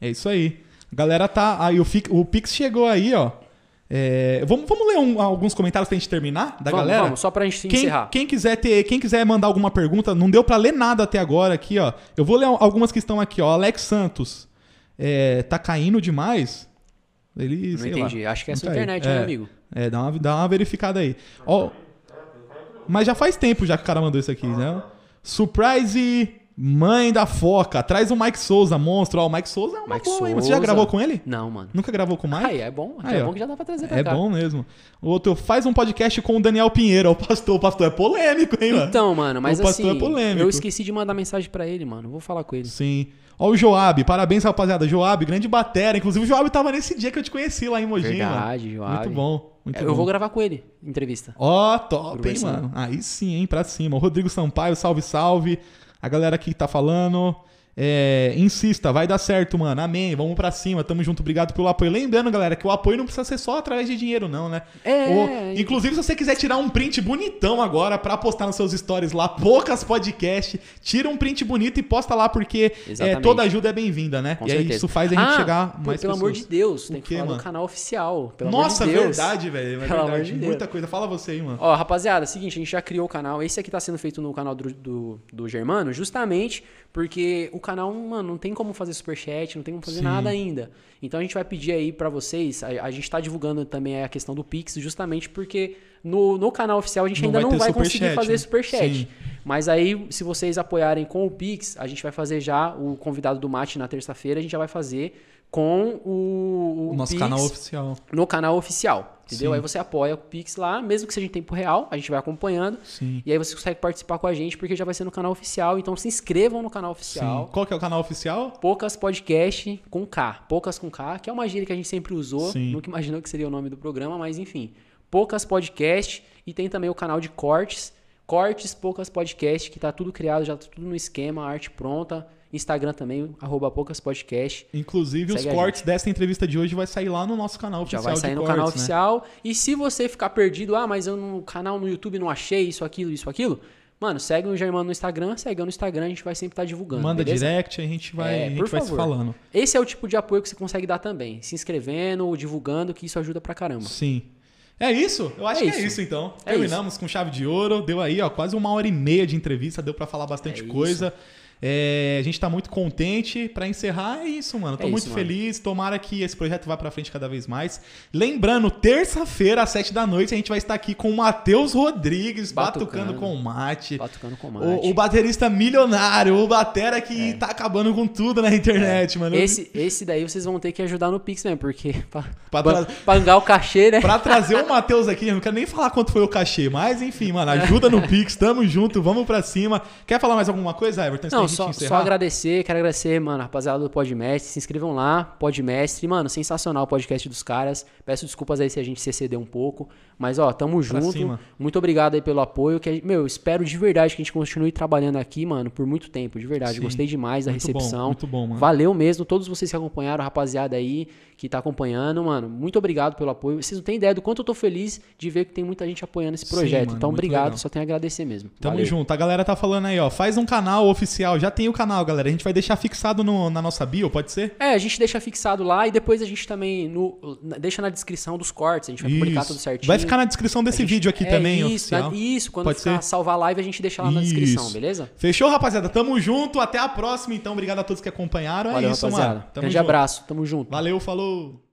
É isso aí. A galera tá. Aí o, o Pix chegou aí, ó. É, vamos, vamos ler um- alguns comentários pra gente terminar da vamos, galera? vamos, só pra gente Quem, encerrar. quem quiser ter, quem quiser mandar alguma pergunta, não deu pra ler nada até agora aqui, ó. Eu vou ler algumas que estão aqui, ó. Alex Santos. é, tá caindo demais, ele, Não entendi. lá. Acho que é a não sua cai. internet, É. né, amigo? É, dá uma, dá uma verificada aí. Ó, mas já faz tempo já que o cara mandou isso aqui, né? Surprise mãe da foca. Traz o Mike Souza, monstro. Ó, o Mike Souza é uma Mike boa, hein? Você já Souza. gravou com ele? Não, mano. Nunca gravou com o Mike? Aí, é bom. Aí, é ó. bom que já dá pra trazer pra É cá. bom mesmo. O outro, faz um podcast com o Daniel Pinheiro. O pastor, o pastor é polêmico, hein, mano? Então, mano, mas O pastor assim, é polêmico. eu esqueci de mandar mensagem pra ele, mano. Vou falar com ele. Sim. Ó o Joab, parabéns, rapaziada. Joab, grande batera. Inclusive o Joab tava nesse dia que eu te conheci lá em Mogi, Verdade, mano. Joab. Muito bom, muito É, eu bom. vou gravar com ele, entrevista. Ó, top, hein, mano. Aí sim, hein, pra cima. O Rodrigo Sampaio, salve, salve. A galera aqui que tá falando. É, insista, vai dar certo, mano. Amém. Vamos pra cima. Tamo junto. Obrigado pelo apoio. Lembrando, galera, que o apoio não precisa ser só através de dinheiro, não, né? É, O- inclusive, se você quiser tirar um print bonitão agora pra postar nos seus stories lá, poucas podcast, tira um print bonito e posta lá, porque é, toda ajuda é bem-vinda, né? Com e aí isso faz a gente Ah, chegar pô, mais Pelo pessoas. amor de Deus, O tem quê, que falar mano? do canal oficial. Pelo Nossa, amor de Deus. verdade, velho. É Pelo amor verdade. de Deus. Muita coisa. Fala você aí, mano. Ó, rapaziada, é o seguinte, a gente já criou o canal. Esse aqui tá sendo feito no canal do, do, do Germano, justamente porque o canal, mano, não tem como fazer superchat, não tem como fazer Sim. nada ainda. Então a gente vai pedir aí pra vocês, a, a gente tá divulgando também a questão do Pix, justamente porque no, no canal oficial a gente Não ainda vai não vai conseguir fazer né? superchat. Sim. Mas aí, se vocês apoiarem com o Pix, a gente vai fazer já o convidado do Mate na terça-feira, a gente já vai fazer com o, O nosso Pix canal oficial. no canal oficial. Entendeu? Sim. Aí você apoia o Pix lá, mesmo que seja em tempo real, a gente vai acompanhando. Sim. E aí você consegue participar com a gente, porque já vai ser no canal oficial. Então se inscrevam no canal Sim. oficial. Qual que é o canal oficial? Poucas Podcast com K. Poucas com K, que é uma gíria que a gente sempre usou. Sim. Nunca imaginou que seria o nome do programa, mas enfim. Poucas Podcast. E tem também o canal de cortes. Cortes Poucas Podcast, que tá tudo criado, já tá tudo no esquema, arte pronta. Instagram também, arroba Poucas Podcast. Inclusive, os Segue a cortes dessa entrevista de hoje vai sair lá no nosso canal Já oficial. vai de sair no cortes, canal né? oficial. E se você ficar perdido, ah, mas eu no canal no YouTube não achei isso, aquilo, isso, aquilo. Mano, segue o Germano no Instagram, segue eu no Instagram, a gente vai sempre estar divulgando. Manda beleza? direct, a gente vai, É, a gente vai se falando. Esse é o tipo de apoio que você consegue dar também. Se inscrevendo, divulgando, que isso ajuda pra caramba. Sim. É isso? Eu acho É que é isso. isso então. É Terminamos com chave de ouro. Deu aí, ó, quase uma hora e meia de entrevista. Deu pra falar bastante É coisa. É, a gente tá muito contente. Pra encerrar, é isso, mano. Tô É muito isso, mano. feliz. Tomara que esse projeto vá pra frente cada vez mais. Lembrando, terça-feira, às sete da noite, a gente vai estar aqui com o Matheus Rodrigues, batucando, Batucando. com o mate. Batucando com mate. O, o baterista milionário, o batera que tá acabando com tudo na internet, mano. É. Esse, esse daí vocês vão ter que ajudar no Pix mesmo, porque (laughs) pra, Pra pra, pagar o cachê, né? Pra trazer o (laughs) Matheus aqui, eu não quero nem falar quanto foi o cachê, mas enfim, mano, ajuda no Pix, tamo junto, vamos pra cima. Quer falar mais alguma coisa, Everton? Não, gente só, só agradecer, quero agradecer, mano, rapaziada do Podmestre. Se inscrevam lá, Podmestre. Mano, sensacional o podcast dos caras. Peço desculpas aí se a gente se excedeu um pouco. Mas, ó, tamo Pra junto. cima. Muito obrigado aí pelo apoio. Que, meu, eu espero de verdade que a gente continue trabalhando aqui, mano, por muito tempo, de verdade. Sim. Gostei demais da Muito bom, recepção. muito bom, mano. Valeu mesmo, todos vocês que acompanharam, rapaziada aí que tá acompanhando, mano. Muito obrigado pelo apoio. Vocês não têm ideia do quanto eu tô feliz de ver que tem muita gente apoiando esse Sim, projeto. mano, então, obrigado, legal. só tenho a agradecer mesmo. Tamo Valeu. junto. A galera tá falando aí, ó. Faz um canal oficial. Já tem o canal, galera. A gente vai deixar fixado no- na nossa bio, pode ser? É, a gente deixa fixado lá e depois a gente também no- deixa na descrição dos cortes. A gente vai publicar tudo certinho. Vai ficar na descrição desse gente- vídeo aqui é também, isso, oficial. na- isso, quando Pode ficar ser? salvar a live, a gente deixa lá na descrição, Isso. beleza? Fechou, rapaziada? Tamo junto. Até a próxima, então. Obrigado a todos que acompanharam. Valeu, é isso, rapaziada. mano. Tamo Grande junto. abraço, tamo junto. Valeu, falou. go.